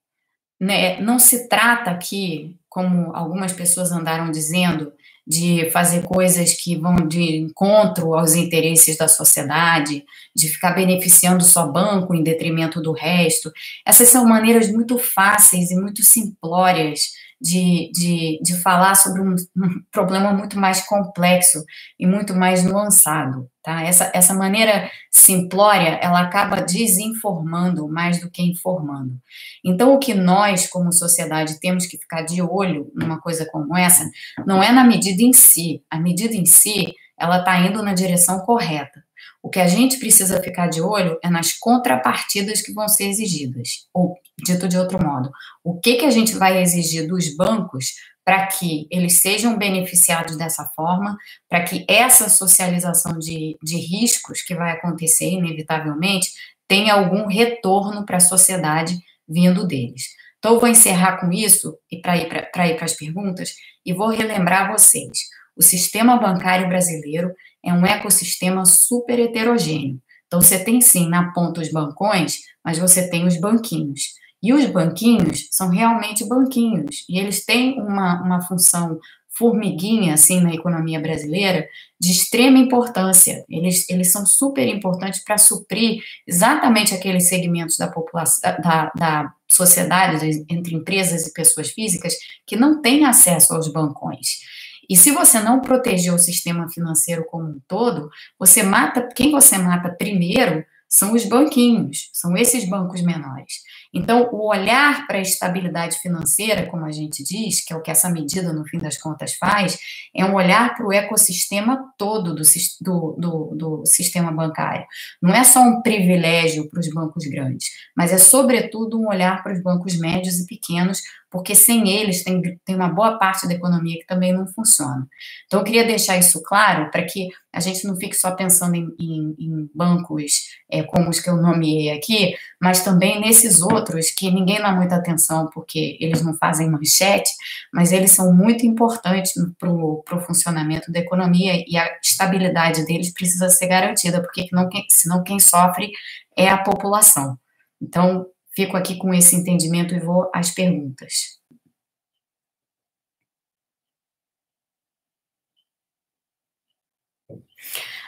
né, não se trata aqui, como algumas pessoas andaram dizendo, de fazer coisas que vão de encontro aos interesses da sociedade, de ficar beneficiando só banco em detrimento do resto. Essas são maneiras muito fáceis e muito simplórias de, de, de falar sobre um, um, problema muito mais complexo e muito mais nuançado, tá? Essa, essa maneira simplória, ela acaba desinformando mais do que informando. Então, o que nós, como sociedade, temos que ficar de olho numa coisa como essa, não é na medida em si. A medida em si, ela está indo na direção correta. O que a gente precisa ficar de olho é nas contrapartidas que vão ser exigidas. Ou, dito de outro modo, o que, que a gente vai exigir dos bancos para que eles sejam beneficiados dessa forma, para que essa socialização de, de riscos que vai acontecer inevitavelmente tenha algum retorno para a sociedade vindo deles. Então, eu vou encerrar com isso, e para ir para as perguntas, e vou relembrar vocês. O sistema bancário brasileiro é um ecossistema super heterogêneo. Então, você tem sim na ponta os bancões, mas você tem os banquinhos. E os banquinhos são realmente banquinhos, e eles têm uma, uma função formiguinha, assim, na economia brasileira, de extrema importância. Eles, eles são super importantes para suprir exatamente aqueles segmentos da população, da, da sociedade, entre empresas e pessoas físicas, que não têm acesso aos bancões. E se você não proteger o sistema financeiro como um todo, você mata, quem você mata primeiro são os banquinhos, são esses bancos menores. Então, o olhar para a estabilidade financeira, como a gente diz, que é o que essa medida, no fim das contas, faz, é um olhar para o ecossistema todo do, do, do, do sistema bancário. Não é só um privilégio para os bancos grandes, mas é, sobretudo, um olhar para os bancos médios e pequenos, porque sem eles tem, tem uma boa parte da economia que também não funciona. Então, eu queria deixar isso claro para que a gente não fique só pensando em, em, em bancos é, como os que eu nomeei aqui, mas também nesses outros que ninguém dá muita atenção porque eles não fazem manchete, mas eles são muito importantes para o funcionamento da economia e a estabilidade deles precisa ser garantida, porque não, senão quem sofre é a população. Então, Fico aqui com esse entendimento e vou às perguntas.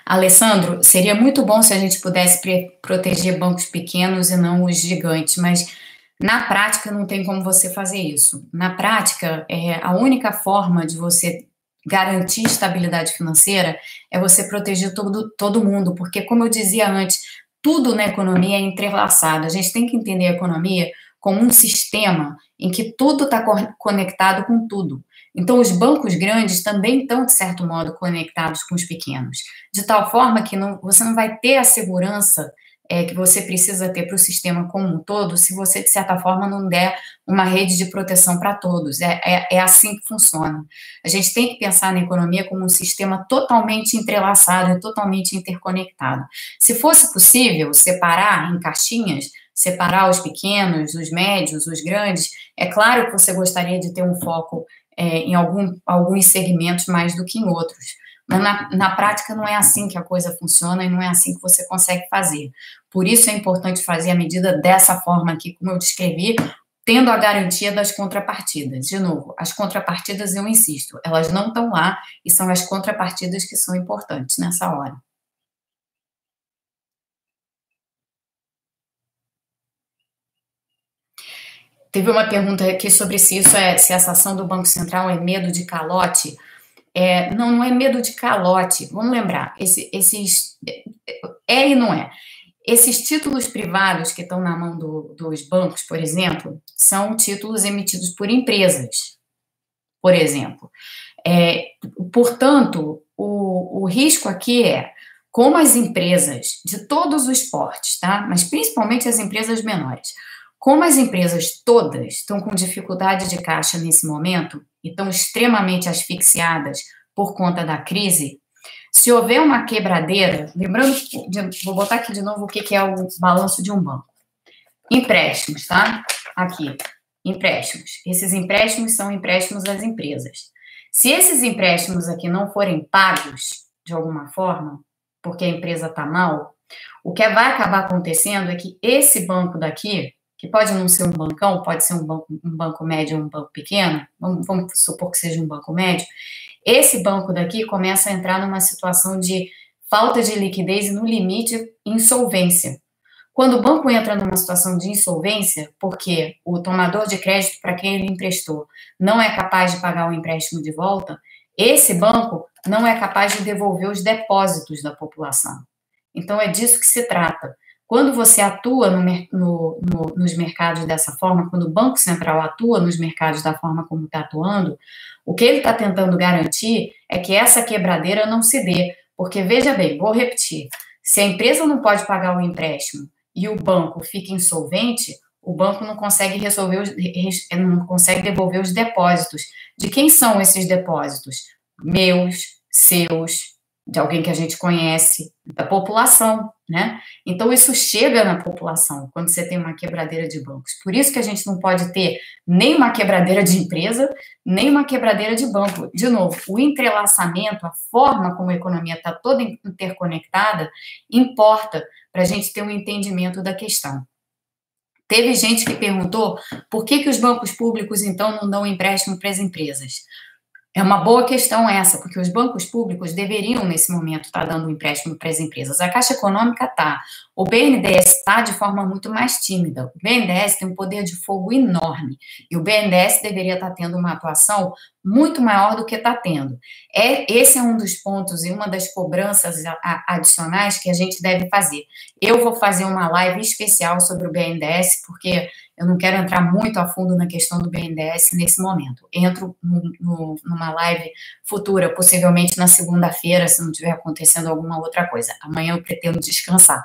Alessandro, seria muito bom se a gente pudesse proteger bancos pequenos e não os gigantes, mas na prática não tem como você fazer isso. Na prática, é, a única forma de você garantir estabilidade financeira é você proteger todo, todo mundo, porque, como eu dizia antes, tudo na economia é entrelaçado. A gente tem que entender a economia como um sistema em que tudo está conectado com tudo. Então, os bancos grandes também estão, de certo modo, conectados com os pequenos, de tal forma que não, você não vai ter a segurança é, que você precisa ter para o sistema como um todo se você, de certa forma, não der uma rede de proteção para todos. É, é, é, assim que funciona. A gente tem que pensar na economia como um sistema totalmente entrelaçado totalmente interconectado. Se fosse possível separar em caixinhas, separar os pequenos, os médios, os grandes, é claro que você gostaria de ter um foco é, em algum, alguns segmentos mais do que em outros. Mas na, na prática não é assim que a coisa funciona e não é assim que você consegue fazer. Por isso é importante fazer a medida dessa forma aqui, como eu descrevi, tendo a garantia das contrapartidas. De novo, as contrapartidas, eu insisto, elas não estão lá e são as contrapartidas que são importantes nessa hora. Teve uma pergunta aqui sobre se isso é se essa ação do Banco Central é medo de calote. É, não, não é medo de calote. Vamos lembrar, esse, esses. É e não é. Esses títulos privados que estão na mão do, dos bancos, por exemplo, são títulos emitidos por empresas, por exemplo. É, portanto, o, o risco aqui é como as empresas de todos os portes, tá? mas principalmente as empresas menores, como as empresas todas estão com dificuldade de caixa nesse momento, e estão extremamente asfixiadas por conta da crise, Se houver uma quebradeira, lembrando, vou botar aqui de novo o que, é o balanço de um banco. Empréstimos, tá? Aqui, empréstimos. Esses empréstimos são empréstimos às empresas. Se esses empréstimos aqui não forem pagos de alguma forma, porque a empresa está mal, o que vai acabar acontecendo é que esse banco daqui, que pode não ser um bancão, pode ser um banco, um banco médio ou um banco pequeno, vamos, vamos supor que seja um banco médio, esse banco daqui começa a entrar numa situação de falta de liquidez e, no limite, insolvência. Quando o banco entra numa situação de insolvência, porque o tomador de crédito para quem ele emprestou não é capaz de pagar o empréstimo de volta, esse banco não é capaz de devolver os depósitos da população. Então, é disso que se trata. Quando você atua no, no, no, nos mercados dessa forma, quando o Banco Central atua nos mercados da forma como está atuando, o que ele está tentando garantir é que essa quebradeira não se dê. Porque, veja bem, vou repetir: se a empresa não pode pagar o empréstimo e o banco fica insolvente, o banco não consegue resolver os, não consegue devolver os depósitos. De quem são esses depósitos? Meus, seus, de alguém que a gente conhece, da população, né? Então isso chega na população quando você tem uma quebradeira de bancos. Por isso que a gente não pode ter nem uma quebradeira de empresa, nem uma quebradeira de banco. De novo, o entrelaçamento, a forma como a economia está toda interconectada, importa para a gente ter um entendimento da questão. Teve gente que perguntou por que, que os bancos públicos, então, não dão empréstimo para as empresas. É uma boa questão essa, porque os bancos públicos deveriam, nesse momento, estar dando um empréstimo para as empresas. A Caixa Econômica está. O BNDES está de forma muito mais tímida. O BNDES tem um poder de fogo enorme. E o BNDES deveria estar tendo uma atuação muito maior do que está tendo. É, esse é um dos pontos e uma das cobranças adicionais que a gente deve fazer. Eu vou fazer uma live especial sobre o BNDES, porque eu não quero entrar muito a fundo na questão do BNDES nesse momento. Entro no, no, numa live futura, possivelmente na segunda-feira, se não estiver acontecendo alguma outra coisa. Amanhã eu pretendo descansar.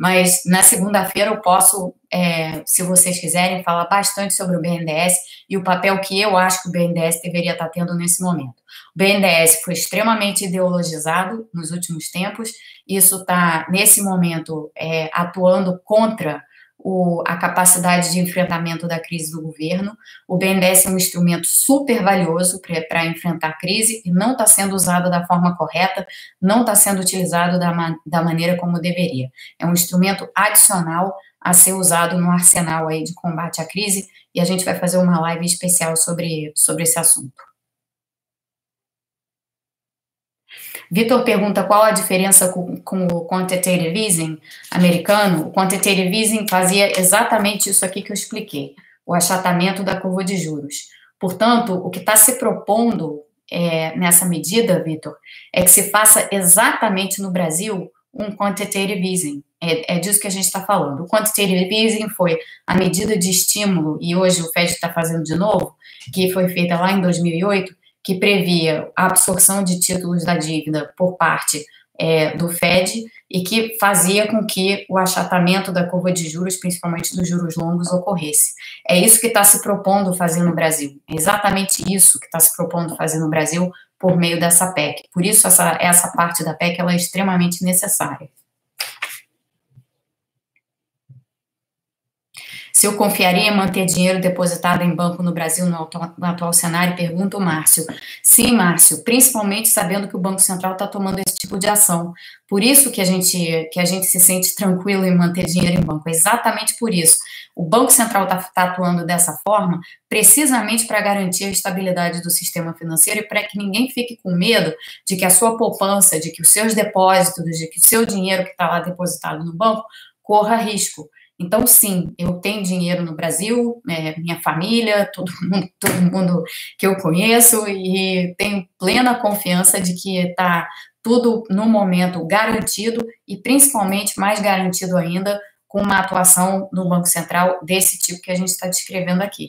Mas na segunda-feira eu posso, é, se vocês quiserem, falar bastante sobre o BNDES e o papel que eu acho que o BNDES deveria estar tendo nesse momento. O BNDES foi extremamente ideologizado nos últimos tempos, isso está, nesse momento, é, atuando contra o, a capacidade de enfrentamento da crise do governo. O BNDES é um instrumento super valioso para enfrentar a crise e não está sendo usado da forma correta, não está sendo utilizado da, da maneira como deveria. É um instrumento adicional a ser usado no arsenal aí de combate à crise e a gente vai fazer uma live especial sobre, sobre esse assunto. Vitor pergunta qual a diferença com, com, o quantitative easing americano. O quantitative easing fazia exatamente isso aqui que eu expliquei, o achatamento da curva de juros. Portanto, o que está se propondo é, nessa medida, Vitor, é que se faça exatamente no Brasil um quantitative easing. É, é disso que a gente está falando. O quantitative easing foi a medida de estímulo, e hoje o Fed está fazendo de novo, que foi feita lá em 2008, que previa a absorção de títulos da dívida por parte é, do Fed e que fazia com que o achatamento da curva de juros, principalmente dos juros longos, ocorresse. É isso que está se propondo fazer no Brasil. É exatamente isso que está se propondo fazer no Brasil por meio dessa PEC. Por isso, essa, essa parte da PEC ela é extremamente necessária. Se eu confiaria em manter dinheiro depositado em banco no Brasil no atual, no atual cenário, pergunta o Márcio. Sim, Márcio, principalmente sabendo que o Banco Central está tomando esse tipo de ação. Por isso que a gente que a gente se sente tranquilo em manter dinheiro em banco. exatamente por isso. O Banco Central está tá atuando dessa forma precisamente para garantir a estabilidade do sistema financeiro e para que ninguém fique com medo de que a sua poupança, de que os seus depósitos, de que o seu dinheiro que está lá depositado no banco corra risco. Então, sim, eu tenho dinheiro no Brasil, é, minha família, [LAUGHS] todo mundo, todo mundo que eu conheço, e tenho plena confiança de que está tudo no momento garantido e principalmente mais garantido ainda com uma atuação no Banco Central desse tipo que a gente está descrevendo aqui.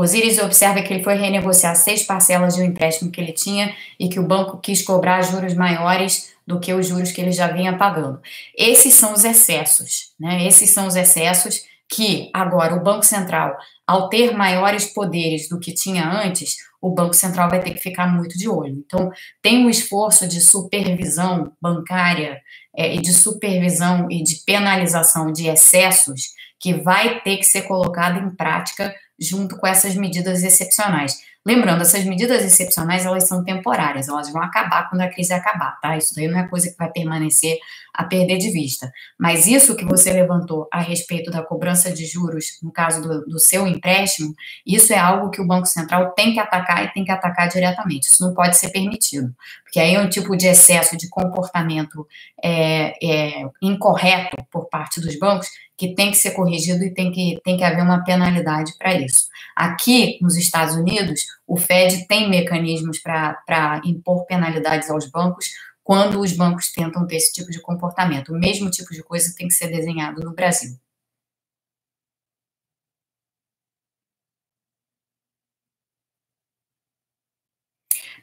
Osiris observa que ele foi renegociar seis parcelas de um empréstimo que ele tinha e que o banco quis cobrar juros maiores do que os juros que ele já vinha pagando. Esses são os excessos, né? Esses são os excessos que agora o Banco Central, ao ter maiores poderes do que tinha antes, o Banco Central vai ter que ficar muito de olho. Então, tem um esforço de supervisão bancária é, e de supervisão e de penalização de excessos que vai ter que ser colocado em prática junto com essas medidas excepcionais. Lembrando, essas medidas excepcionais, elas são temporárias, elas vão acabar quando a crise acabar, tá? Isso daí não é coisa que vai permanecer a perder de vista. Mas isso que você levantou a respeito da cobrança de juros, no caso do, do seu empréstimo, isso é algo que o Banco Central tem que atacar e tem que atacar diretamente. Isso não pode ser permitido, porque aí é um tipo de excesso de comportamento é, é, incorreto por parte dos bancos que tem que ser corrigido e tem que, tem que haver uma penalidade para isso. Aqui, nos Estados Unidos, o Fed tem mecanismos para impor penalidades aos bancos quando os bancos tentam ter esse tipo de comportamento. O mesmo tipo de coisa tem que ser desenhado no Brasil.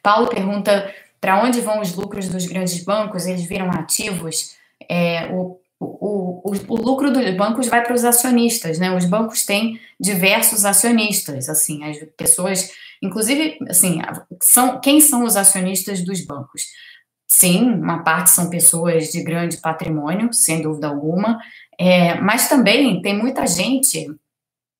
Paulo pergunta para onde vão os lucros dos grandes bancos? Eles viram ativos? É, o o, o, o, lucro dos bancos vai para os acionistas, né? Os bancos têm diversos acionistas, assim, as pessoas, inclusive, assim, são quem são os acionistas dos bancos? Sim, uma parte são pessoas de grande patrimônio, sem dúvida alguma, é, mas também tem muita gente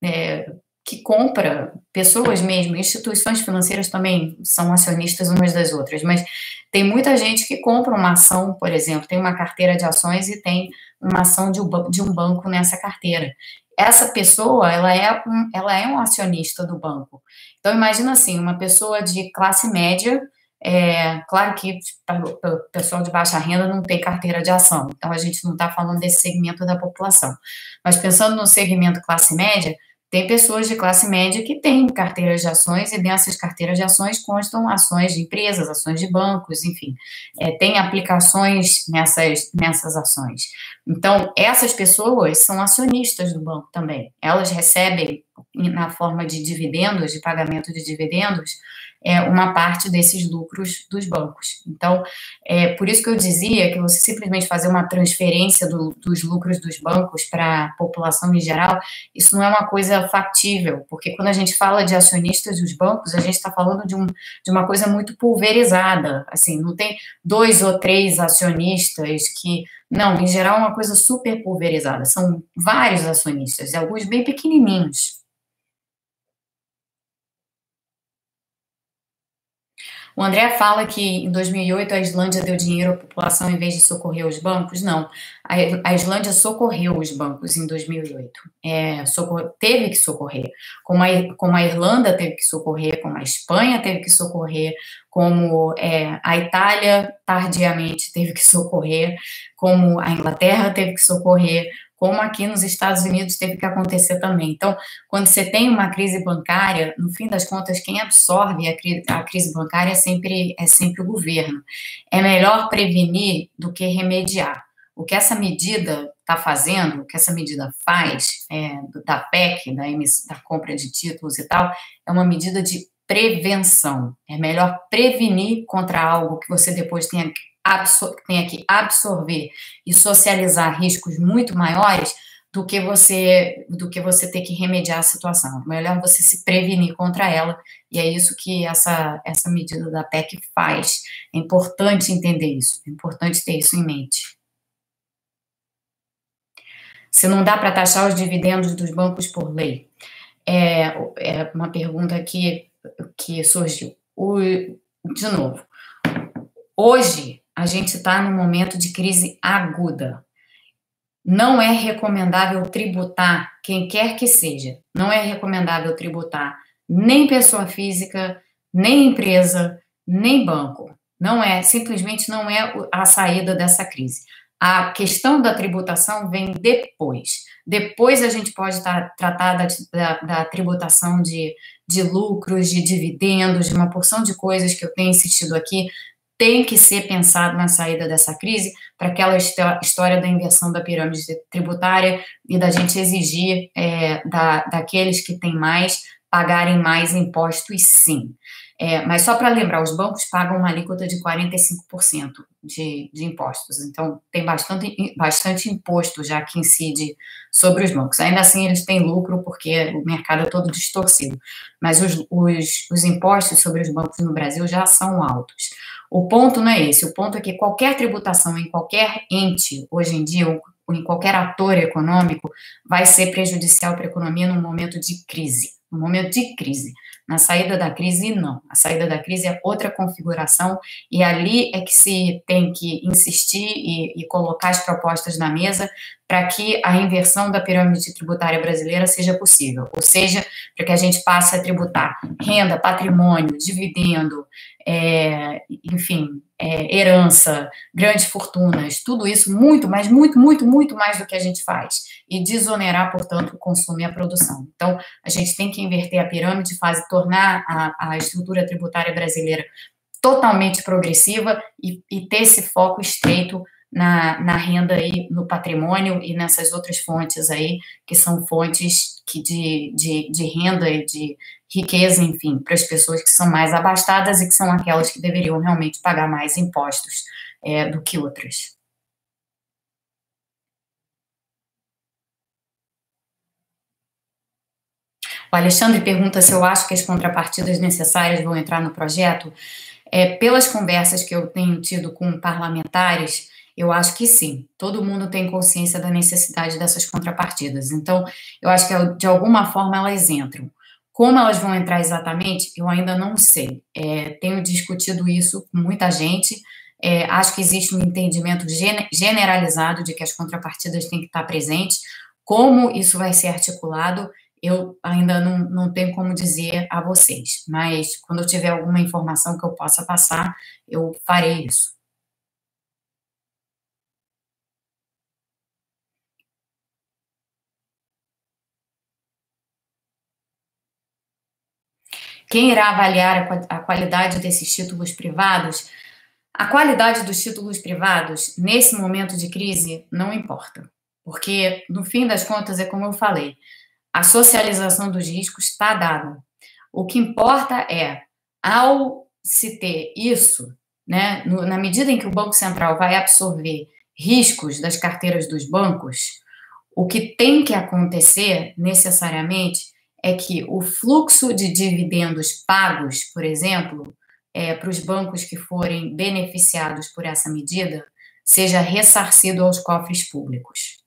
é, que compra, pessoas mesmo, instituições financeiras também são acionistas umas das outras, mas tem muita gente que compra uma ação, por exemplo, tem uma carteira de ações e tem uma ação de um, de um banco nessa carteira. Essa pessoa, ela é, um, ela é um acionista do banco. Então, imagina assim, uma pessoa de classe média, é, claro que o pessoal de baixa renda não tem carteira de ação, então a gente não está falando desse segmento da população. Mas pensando no segmento classe média, tem pessoas de classe média que têm carteiras de ações e dessas carteiras de ações constam ações de empresas, ações de bancos, enfim, é, tem aplicações nessas, nessas ações. Então, essas pessoas são acionistas do banco também. Elas recebem, na forma de dividendos, de pagamento de dividendos, é, uma parte desses lucros dos bancos. Então, é por isso que eu dizia que você simplesmente fazer uma transferência do, dos lucros dos bancos para a população em geral, isso não é uma coisa factível, porque quando a gente fala de acionistas dos bancos, a gente está falando de, um, de uma coisa muito pulverizada, assim, não tem dois ou três acionistas que não, em geral é uma coisa super pulverizada. São vários acionistas, alguns bem pequenininhos. O André fala que em 2008 a Islândia deu dinheiro à população em vez de socorrer os bancos. Não, a, Islândia socorreu os bancos em 2008. É, socorre, teve que socorrer. Como a, como a Irlanda teve que socorrer, como a Espanha teve que socorrer, como é, a Itália tardiamente teve que socorrer, como a Inglaterra teve que socorrer, como aqui nos Estados Unidos teve que acontecer também. Então, quando você tem uma crise bancária, no fim das contas, quem absorve a, crise, a crise bancária é sempre, é sempre o governo. É melhor prevenir do que remediar. O que essa medida está fazendo, o que essa medida faz, é, da PEC, da, da compra de títulos e tal, é uma medida de prevenção. É melhor prevenir contra algo que você depois tenha tenha que absorver e socializar riscos muito maiores do que você do que você ter que remediar a situação. Melhor você se prevenir contra ela, e é isso que essa, essa medida da PEC faz. É importante entender isso, é importante ter isso em mente. Se não dá para taxar os dividendos dos bancos por lei, é, é uma pergunta que, que surgiu. O, de novo, hoje a gente está num momento de crise aguda. Não é recomendável tributar quem quer que seja. Não é recomendável tributar nem pessoa física, nem empresa, nem banco. Não é, simplesmente não é a saída dessa crise. A questão da tributação vem depois. Depois a gente pode tá, tratar da, da, da, tributação de, de lucros, de dividendos, de uma porção de coisas que eu tenho insistido aqui, tem que ser pensado na saída dessa crise para aquela história da inversão da pirâmide tributária e da gente exigir é, da, daqueles que têm mais pagarem mais impostos, sim. É, mas só para lembrar, os bancos pagam uma alíquota de 45% de, de impostos, então tem bastante, bastante imposto já que incide sobre os bancos. Ainda assim, eles têm lucro porque o mercado é todo distorcido, mas os, os, os impostos sobre os bancos no Brasil já são altos. O ponto não é esse, o ponto é que qualquer tributação em qualquer ente, hoje em dia, em qualquer ator econômico, vai ser prejudicial para a economia num momento de crise. No momento de crise. Na saída da crise, não. A saída da crise é outra configuração, e ali é que se tem que insistir e, e colocar as propostas na mesa para que a inversão da pirâmide tributária brasileira seja possível. Ou seja, para que a gente passe a tributar renda, patrimônio, dividendo, é, enfim, é, herança, grandes fortunas, tudo isso muito, mas muito, muito, muito mais do que a gente faz. E desonerar, portanto, o consumo e a produção. Então, a gente tem que inverter a pirâmide, faz, tornar a, a estrutura tributária brasileira totalmente progressiva e, e ter esse foco estreito na, na renda e no patrimônio e nessas outras fontes aí, que são fontes que de, de, de renda e de riqueza, enfim, para as pessoas que são mais abastadas e que são aquelas que deveriam realmente pagar mais impostos é, do que outras. O Alexandre pergunta se eu acho que as contrapartidas necessárias vão entrar no projeto. É, pelas conversas que eu tenho tido com parlamentares, eu acho que sim. Todo mundo tem consciência da necessidade dessas contrapartidas. Então, eu acho que de alguma forma elas entram. Como elas vão entrar exatamente, eu ainda não sei. É, tenho discutido isso com muita gente. É, acho que existe um entendimento generalizado de que as contrapartidas têm que estar presentes. Como isso vai ser articulado, eu ainda não, não tenho como dizer a vocês. Mas quando eu tiver alguma informação que eu possa passar, eu farei isso. Quem irá avaliar a qualidade desses títulos privados? A qualidade dos títulos privados, nesse momento de crise, não importa. Porque, no fim das contas, é como eu falei, a socialização dos riscos está dada. O que importa é, ao se ter isso, né, no, na medida em que o Banco Central vai absorver riscos das carteiras dos bancos, o que tem que acontecer necessariamente é que o fluxo de dividendos pagos, por exemplo, é, para os bancos que forem beneficiados por essa medida, seja ressarcido aos cofres públicos.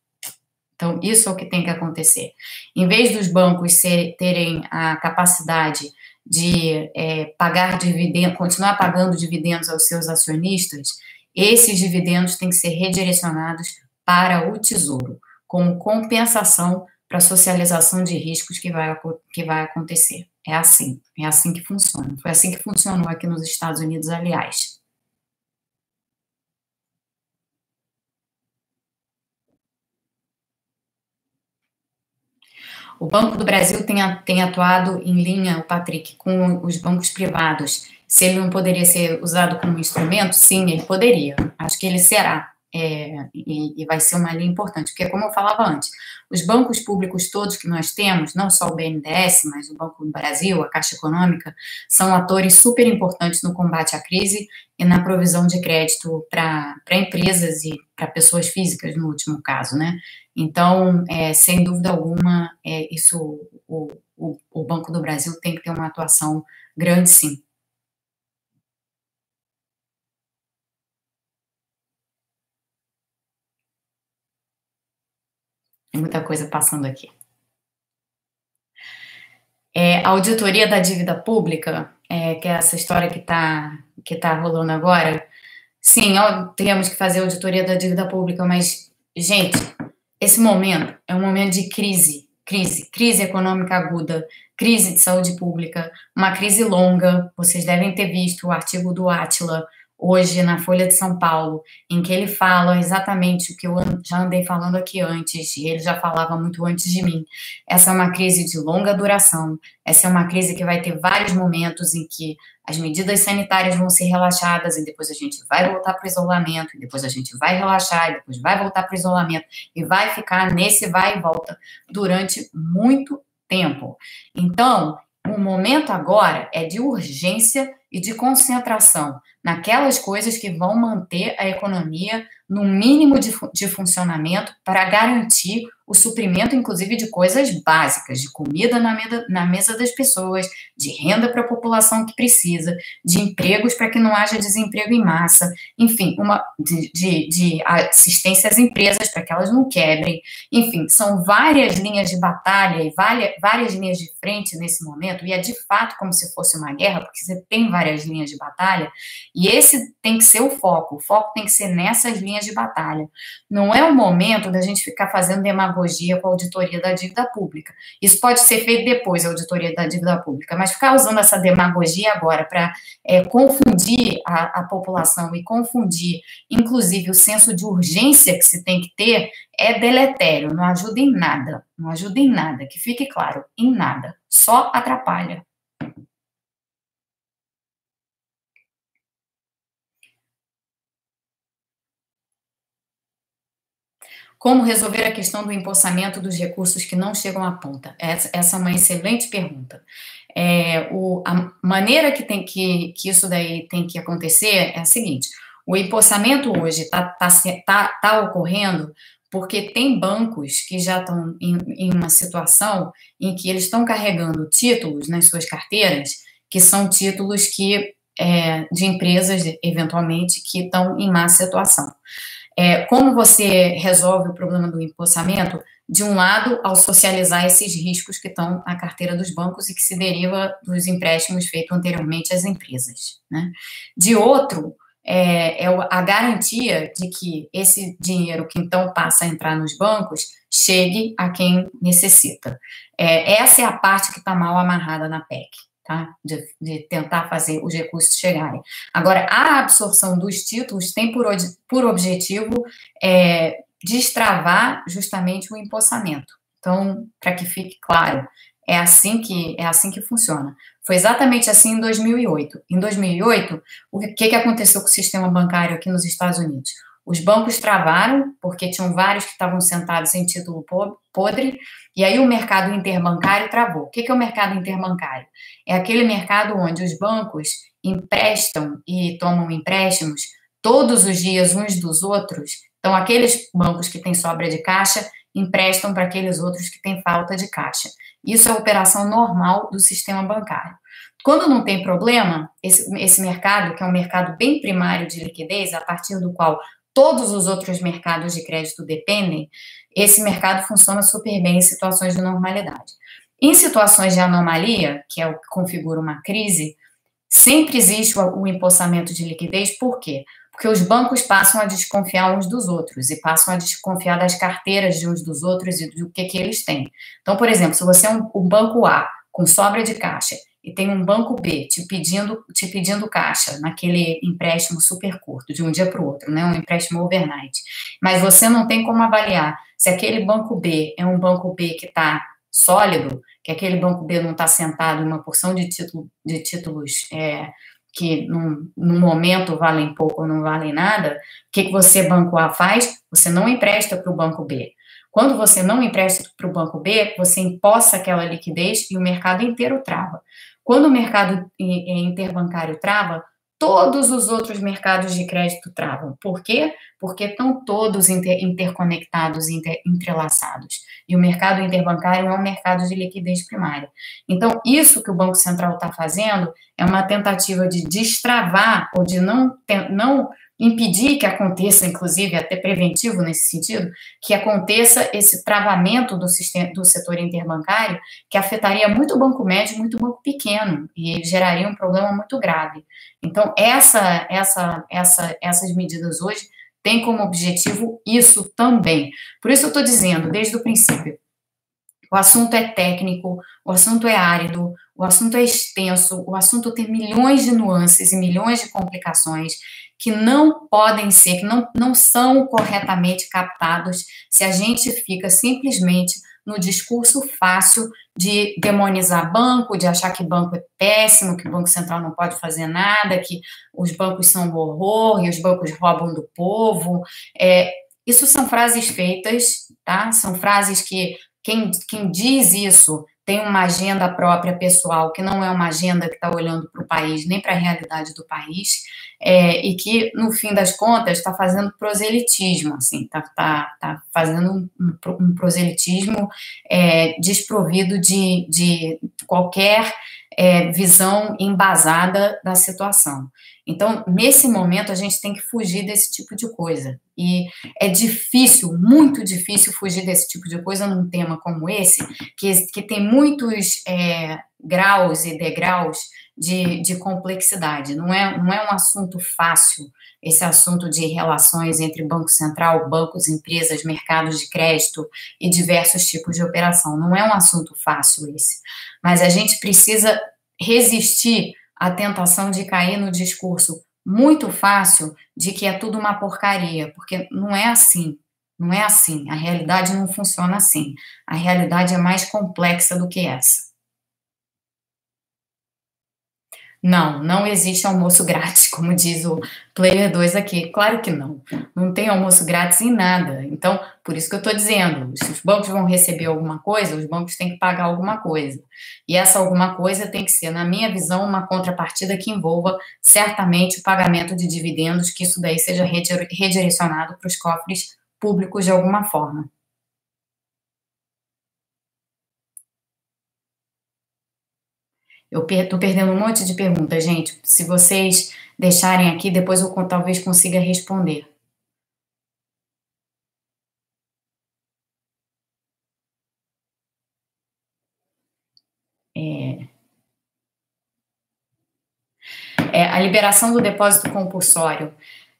Então, isso é o que tem que acontecer. Em vez dos bancos ser, terem a capacidade de é, pagar dividendos, continuar pagando dividendos aos seus acionistas, esses dividendos têm que ser redirecionados para o Tesouro, como compensação para a socialização de riscos que vai, que vai acontecer. É assim, é assim que funciona. Foi assim que funcionou aqui nos Estados Unidos, aliás. O Banco do Brasil tem, tem atuado em linha, o Patrick, com os bancos privados. Se ele não poderia ser usado como instrumento, sim, ele poderia. Acho que ele será. É, e, e, vai ser uma linha importante, porque, como eu falava antes, os bancos públicos todos que nós temos, não só o BNDES, mas o Banco do Brasil, a Caixa Econômica, são atores super importantes no combate à crise e na provisão de crédito para empresas e para pessoas físicas, no último caso, né? Então, é, sem dúvida alguma, é, isso, o, o, o Banco do Brasil tem que ter uma atuação grande, sim. Tem muita coisa passando aqui. É, a auditoria da dívida pública, é, que é essa história que está que tá rolando agora, sim, ó, temos que fazer auditoria da dívida pública, mas, gente, esse momento é um momento de crise, crise, crise econômica aguda, crise de saúde pública, uma crise longa, vocês devem ter visto o artigo do Atila, hoje na Folha de São Paulo, em que ele fala exatamente o que eu já andei falando aqui antes, e ele já falava muito antes de mim. Essa é uma crise de longa duração, essa é uma crise que vai ter vários momentos em que as medidas sanitárias vão ser relaxadas e depois a gente vai voltar para o isolamento, e depois a gente vai relaxar, e depois vai voltar para o isolamento, e vai ficar nesse vai e volta durante muito tempo. Então, o momento agora é de urgência e de concentração naquelas coisas que vão manter a economia no mínimo de, de funcionamento para garantir o suprimento, inclusive, de coisas básicas, de comida na mesa, na mesa das pessoas, de renda para a população que precisa, de empregos para que não haja desemprego em massa, enfim, uma, de, de, de assistência às empresas para que elas não quebrem. Enfim, são várias linhas de batalha e várias, várias linhas de frente nesse momento, e é de fato como se fosse uma guerra, porque você tem várias linhas de batalha, e esse tem que ser o foco, o foco tem que ser nessas linhas de batalha. Não é o momento da gente ficar fazendo demagogia com a auditoria da dívida pública. Isso pode ser feito depois, a auditoria da dívida pública, mas ficar usando essa demagogia agora para é, confundir a, a população e confundir, inclusive, o senso de urgência que se tem que ter, é deletério, não ajuda em nada, não ajuda em nada, que fique claro, em nada, só atrapalha. Como resolver a questão do empossamento dos recursos que não chegam à ponta? Essa, essa é uma excelente pergunta. É, o, a maneira que, tem que, que isso daí tem que acontecer é a seguinte: o empossamento hoje está tá, tá, tá ocorrendo porque tem bancos que já estão em, em uma situação em que eles estão carregando títulos nas suas carteiras, que são títulos que é, de empresas, eventualmente, que estão em má situação. É, como você resolve o problema do empossamento? De um lado, ao socializar esses riscos que estão na carteira dos bancos e que se deriva dos empréstimos feitos anteriormente às empresas. Né? De outro, é, é, a garantia de que esse dinheiro que então passa a entrar nos bancos chegue a quem necessita. É, essa é a parte que está mal amarrada na PEC tá? De, de, tentar fazer os recursos chegarem. Agora, a absorção dos títulos tem por, por objetivo é, destravar justamente o empossamento. Então, para que fique claro, é assim que é assim que funciona. Foi exatamente assim em 2008. Em 2008, o que, que aconteceu com o sistema bancário aqui nos Estados Unidos? Os bancos travaram, porque tinham vários que estavam sentados em título podre, e aí o mercado interbancário travou. O que é o mercado interbancário? É aquele mercado onde os bancos emprestam e tomam empréstimos todos os dias uns dos outros. Então, aqueles bancos que têm sobra de caixa emprestam para aqueles outros que têm falta de caixa. Isso é a operação normal do sistema bancário. Quando não tem problema, esse, esse mercado, que é um mercado bem primário de liquidez, a partir do qual todos os outros mercados de crédito dependem, esse mercado funciona super bem em situações de normalidade. Em situações de anomalia, que é o que configura uma crise, sempre existe o, empossamento de liquidez, por quê? Porque os bancos passam a desconfiar uns dos outros e passam a desconfiar das carteiras de uns dos outros e do que, que eles têm. Então, por exemplo, se você é um, um banco A com sobra de caixa e tem um banco B te pedindo, te pedindo caixa naquele empréstimo super curto, de um dia para o outro, né, um empréstimo overnight, mas você não tem como avaliar se aquele banco B é um banco B que está sólido, que aquele banco B não está sentado em uma porção de, título, de títulos é, que num, momento valem pouco ou não valem nada, o que, que você, banco A, faz? Você não empresta para o banco B. Quando você não empresta para o banco B, você imposta aquela liquidez e o mercado inteiro trava. Quando o mercado interbancário trava, todos os outros mercados de crédito travam. Por quê? Porque estão todos inter interconectados, inter entrelaçados. E o mercado interbancário é um mercado de liquidez primária. Então, isso que o Banco Central está fazendo é uma tentativa de destravar ou de não, não impedir que aconteça, inclusive até preventivo nesse sentido, que aconteça esse travamento do, sistema, do setor interbancário, que afetaria muito o banco médio, muito o banco pequeno e geraria um problema muito grave. Então, essa, essa, essa, essas medidas hoje têm como objetivo isso também. Por isso eu estou dizendo, desde o princípio, o assunto é técnico, o assunto é árido, o assunto é extenso, o assunto tem milhões de nuances e milhões de complicações que não podem ser, que não, não são corretamente captados se a gente fica simplesmente no discurso fácil de demonizar banco, de achar que banco é péssimo, que o Banco Central não pode fazer nada, que os bancos são um horror e os bancos roubam do povo. É, isso são frases feitas, tá? São frases que quem, quem diz isso tem uma agenda própria pessoal, que não é uma agenda que está olhando para o país, nem para a realidade do país, é, e que, no fim das contas, está fazendo proselitismo, assim, está tá, tá fazendo um, um proselitismo é, desprovido de, de qualquer é, visão embasada da situação. Então, nesse momento, a gente tem que fugir desse tipo de coisa. E é difícil, muito difícil fugir desse tipo de coisa num tema como esse, que, que tem muitos é, graus e degraus de, de complexidade. Não é, não é um assunto fácil esse assunto de relações entre Banco Central, bancos, empresas, mercados de crédito e diversos tipos de operação. Não é um assunto fácil esse. Mas a gente precisa resistir à tentação de cair no discurso muito fácil de que é tudo uma porcaria, porque não é assim. Não é assim. A realidade não funciona assim. A realidade é mais complexa do que essa. Não, não existe almoço grátis, [LAUGHS] como diz o Player 2 aqui. Claro que não. Não tem almoço grátis em nada. Então, por isso que eu estou dizendo: se os bancos vão receber alguma coisa, os bancos têm que pagar alguma coisa. E essa alguma coisa tem que ser, na minha visão, uma contrapartida que envolva certamente o pagamento de dividendos, que isso daí seja redirecionado para os cofres públicos de alguma forma. Eu estou perdendo um monte de perguntas, gente. Se vocês deixarem aqui, depois eu talvez consiga responder. É... É, a liberação do depósito compulsório.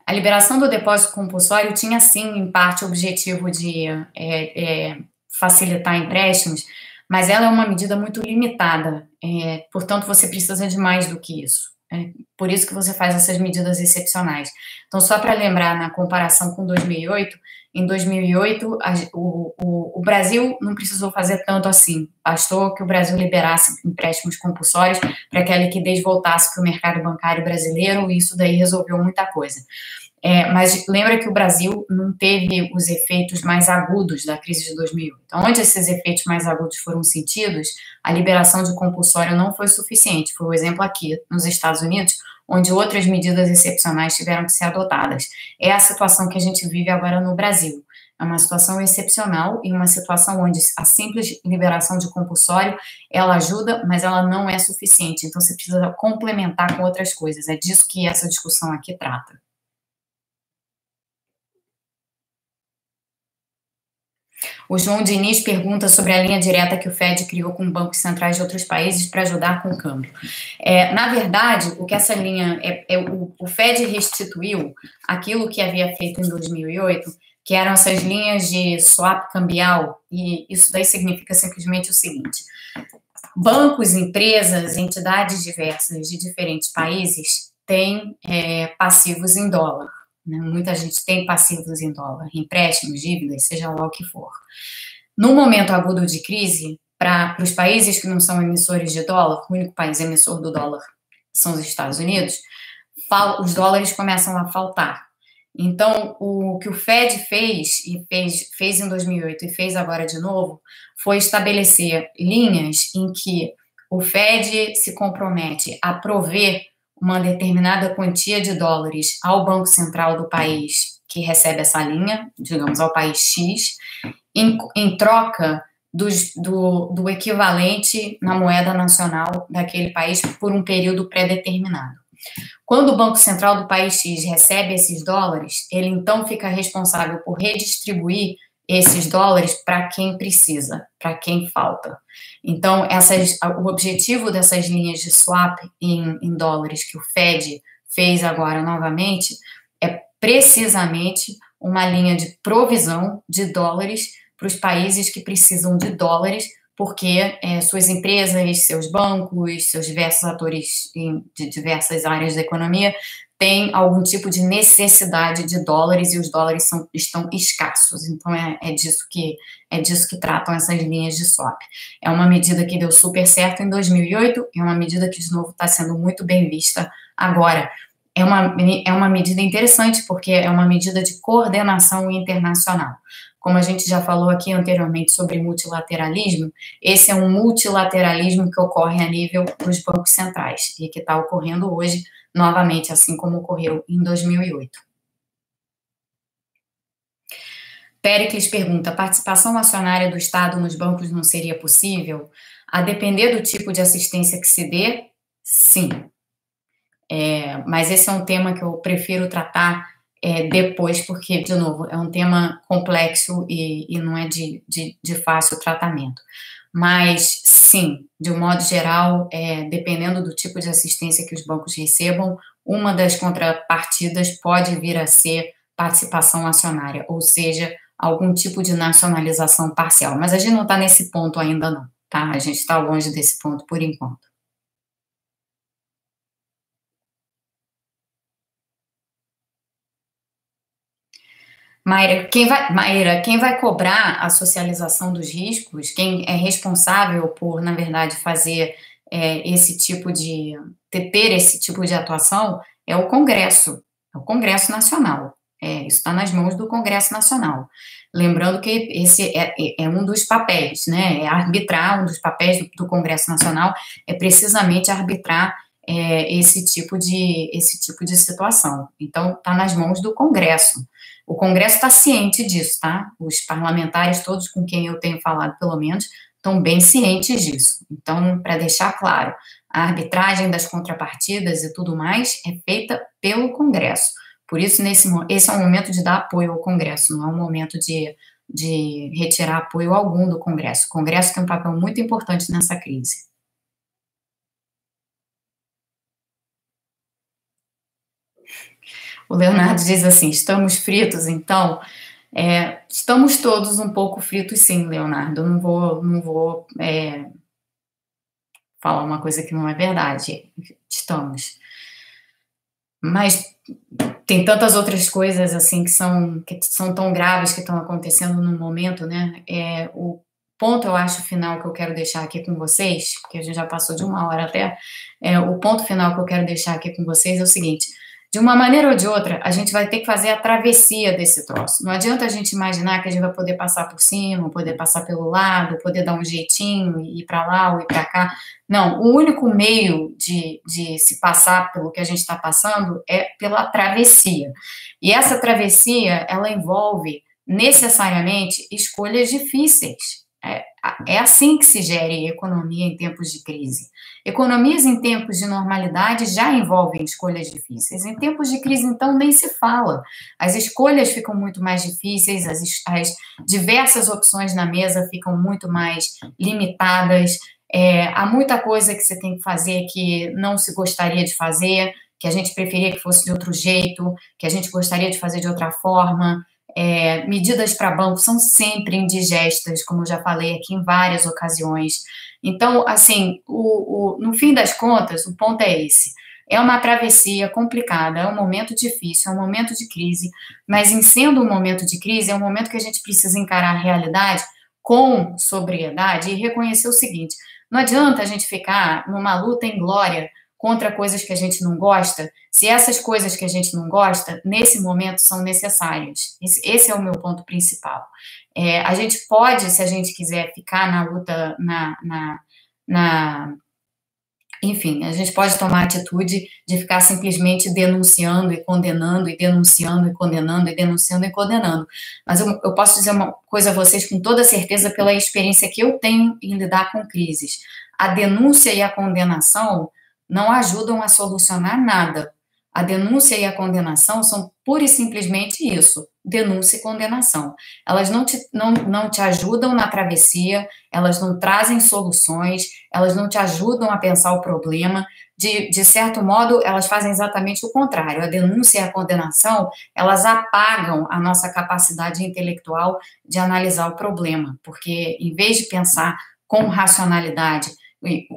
A liberação do depósito compulsório tinha, sim, em parte, o objetivo de é, é facilitar empréstimos, mas ela é uma medida muito limitada, é, portanto, você precisa de mais do que isso. É por isso que você faz essas medidas excepcionais. Então, só para lembrar, na comparação com 2008, em 2008, a, o, o, o, Brasil não precisou fazer tanto assim. Bastou que o Brasil liberasse empréstimos compulsórios para que a liquidez voltasse para o mercado bancário brasileiro, e isso daí resolveu muita coisa. É, mas lembra que o Brasil não teve os efeitos mais agudos da crise de 2008. Então, onde esses efeitos mais agudos foram sentidos, a liberação de compulsório não foi suficiente. O exemplo aqui nos Estados Unidos, onde outras medidas excepcionais tiveram que ser adotadas. É a situação que a gente vive agora no Brasil. É uma situação excepcional e uma situação onde a simples liberação de compulsório ela ajuda, mas ela não é suficiente. Então, você precisa complementar com outras coisas. É disso que essa discussão aqui trata. O João Diniz pergunta sobre a linha direta que o Fed criou com bancos centrais de outros países para ajudar com o câmbio. É, na verdade, o que essa linha é, é o, o, Fed restituiu aquilo que havia feito em 2008, que eram essas linhas de swap cambial, e isso daí significa simplesmente o seguinte: bancos, empresas, entidades diversas de diferentes países têm é, passivos em dólar. Né? Muita gente tem passivos em dólar, empréstimos, dívidas, seja lá o que for. No momento agudo de crise, para os países que não são emissores de dólar, o único país emissor do dólar são os Estados Unidos, os dólares começam a faltar. Então, o que o Fed fez, e fez, fez em 2008 e fez agora de novo, foi estabelecer linhas em que o Fed se compromete a prover uma determinada quantia de dólares ao Banco Central do país que recebe essa linha, digamos, ao país X, em, em troca dos, do, do equivalente na moeda nacional daquele país por um período pré-determinado. Quando o Banco Central do país X recebe esses dólares, ele então fica responsável por redistribuir esses dólares para quem precisa, para quem falta. Então, essas, o objetivo dessas linhas de swap em, em dólares que o Fed fez agora novamente é precisamente uma linha de provisão de dólares para os países que precisam de dólares, porque é, suas empresas, seus bancos, seus diversos atores em, de diversas áreas da economia tem algum tipo de necessidade de dólares e os dólares são, estão escassos. Então é, é, disso que é disso que tratam essas linhas de swap. É uma medida que deu super certo em 2008 e é uma medida que de novo está sendo muito bem vista agora. É uma, é uma medida interessante porque é uma medida de coordenação internacional. como a gente já falou aqui anteriormente sobre multilateralismo, esse é um multilateralismo que ocorre a nível dos bancos centrais e que está ocorrendo hoje novamente, assim como ocorreu em 2008. Pericles pergunta: participação acionária do Estado nos bancos não seria possível? A depender do tipo de assistência que se dê, sim. É, mas esse é um tema que eu prefiro tratar é, depois, porque, de novo, é um tema complexo e, e não é de, de, de, fácil tratamento. Mas, sim, de um modo geral, é, dependendo do tipo de assistência que os bancos recebam, uma das contrapartidas pode vir a ser participação acionária, ou seja, algum tipo de nacionalização parcial. Mas a gente não está nesse ponto ainda, não, tá? A gente está longe desse ponto por enquanto. Maíra, quem vai, Maíra, quem vai cobrar a socialização dos riscos, quem é responsável por, na verdade, fazer é, esse tipo de ter, esse tipo de atuação é o Congresso, é o Congresso Nacional. É, isso está nas mãos do Congresso Nacional. Lembrando que esse é, é, é, um dos papéis, né? É arbitrar, um dos papéis do, do Congresso Nacional é precisamente arbitrar é, esse tipo de esse tipo de situação. Então, está nas mãos do Congresso. O Congresso está ciente disso, tá? Os parlamentares, todos com quem eu tenho falado, pelo menos, estão bem cientes disso. Então, para deixar claro, a arbitragem das contrapartidas e tudo mais é feita pelo Congresso. Por isso, nesse, esse é um momento de dar apoio ao Congresso, não é um momento de, de retirar apoio algum do Congresso. O Congresso tem um papel muito importante nessa crise. O Leonardo diz assim: estamos fritos, então. É, estamos todos um pouco fritos, sim, Leonardo. Não vou, não vou é, falar uma coisa que não é verdade. Estamos. Mas tem tantas outras coisas assim que são que são tão graves que estão acontecendo no momento, né? É, o ponto, eu acho, final que eu quero deixar aqui com vocês, porque a gente já passou de uma hora até, é, o ponto final que eu quero deixar aqui com vocês é o seguinte: de uma maneira ou de outra, a gente vai ter que fazer a travessia desse troço. Não adianta a gente imaginar que a gente vai poder passar por cima, poder passar pelo lado, poder dar um jeitinho e ir para lá ou ir para cá. Não, o único meio de, de se passar pelo que a gente está passando é pela travessia. E essa travessia, ela envolve necessariamente escolhas difíceis. É, é assim que se gere economia em tempos de crise. Economias em tempos de normalidade já envolvem escolhas difíceis. Em tempos de crise, então, nem se fala. As escolhas ficam muito mais difíceis, as, as diversas opções na mesa ficam muito mais limitadas. É, há muita coisa que você tem que fazer que não se gostaria de fazer, que a gente preferia que fosse de outro jeito, que a gente gostaria de fazer de outra forma. É, medidas para banco são sempre indigestas, como já falei aqui em várias ocasiões. Então, assim, o, o, no fim das contas, o ponto é esse. É uma travessia complicada, é um momento difícil, é um momento de crise, mas em sendo um momento de crise, é um momento que a gente precisa encarar a realidade com sobriedade e reconhecer o seguinte: não adianta a gente ficar numa luta em glória contra coisas que a gente não gosta, se essas coisas que a gente não gosta, nesse momento, são necessárias. Esse, esse é o meu ponto principal. É, a gente pode, se a gente quiser ficar na luta, na, na, na enfim, a gente pode tomar a atitude de ficar simplesmente denunciando e condenando, e denunciando e condenando, e denunciando e condenando. Mas eu, eu, posso dizer uma coisa a vocês com toda certeza, pela experiência que eu tenho em lidar com crises. A denúncia e a condenação não ajudam a solucionar nada. A denúncia e a condenação são pura e simplesmente isso: denúncia e condenação. Elas não te, não, não te ajudam na travessia, elas não trazem soluções, elas não te ajudam a pensar o problema. De, de certo modo, elas fazem exatamente o contrário. A denúncia e a condenação, elas apagam a nossa capacidade intelectual de analisar o problema, porque em vez de pensar com racionalidade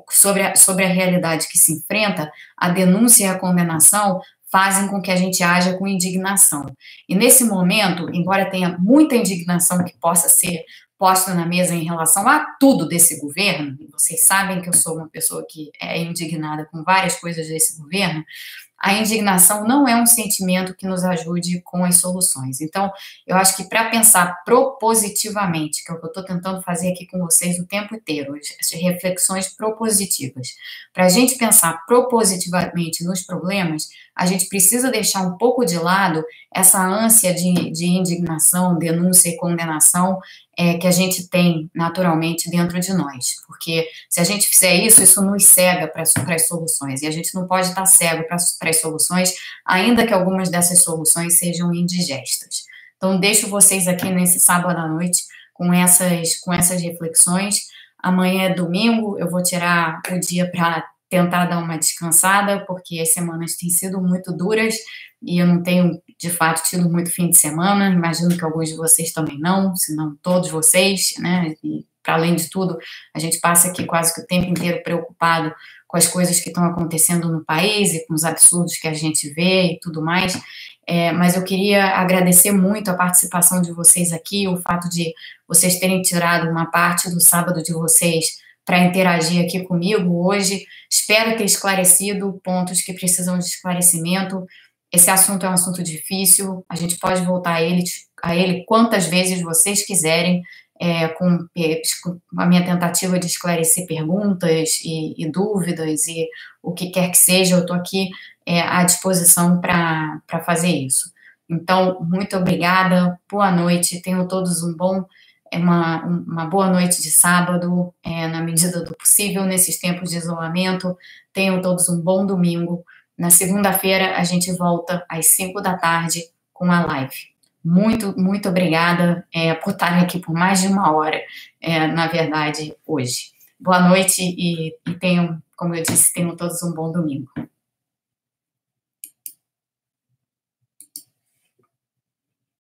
sobre a, sobre a realidade que se enfrenta, a denúncia e a condenação fazem com que a gente haja com indignação. E nesse momento, embora tenha muita indignação que possa ser posta na mesa em relação a tudo desse governo, vocês sabem que eu sou uma pessoa que é indignada com várias coisas desse governo, a indignação não é um sentimento que nos ajude com as soluções. Então, eu acho que para pensar propositivamente, que é o que eu estou tentando fazer aqui com vocês o tempo inteiro, as reflexões propositivas, para a gente pensar propositivamente nos problemas, a gente precisa deixar um pouco de lado essa ânsia de, de indignação, denúncia e condenação é, que a gente tem naturalmente dentro de nós. Porque se a gente fizer isso, isso nos cega para as soluções. E a gente não pode estar cego para as soluções, ainda que algumas dessas soluções sejam indigestas. Então, deixo vocês aqui nesse sábado à noite com essas, com essas reflexões. Amanhã é domingo, eu vou tirar o dia para tentar dar uma descansada, porque as semanas têm sido muito duras e eu não tenho, de fato, tido muito fim de semana. Imagino que alguns de vocês também não, se não todos vocês, né? E, para além de tudo, a gente passa aqui quase que o tempo inteiro preocupado com as coisas que estão acontecendo no país e com os absurdos que a gente vê e tudo mais. É, mas eu queria agradecer muito a participação de vocês aqui, o fato de vocês terem tirado uma parte do sábado de vocês para interagir aqui comigo hoje. Espero ter esclarecido pontos que precisam de esclarecimento. Esse assunto é um assunto difícil, a gente pode voltar a ele, a ele quantas vezes vocês quiserem, é, com, com, a minha tentativa de esclarecer perguntas e, e, dúvidas e o que quer que seja, eu estou aqui é, à disposição para fazer isso. Então, muito obrigada, boa noite, tenham todos um bom é uma, uma boa noite de sábado, é, na medida do possível, nesses tempos de isolamento. Tenham todos um bom domingo. Na segunda-feira, a gente volta às 5 da tarde com a live. Muito, muito obrigada é, por estarem aqui por mais de uma hora, é, na verdade, hoje. Boa noite e, e tenham, como eu disse, tenham todos um bom domingo.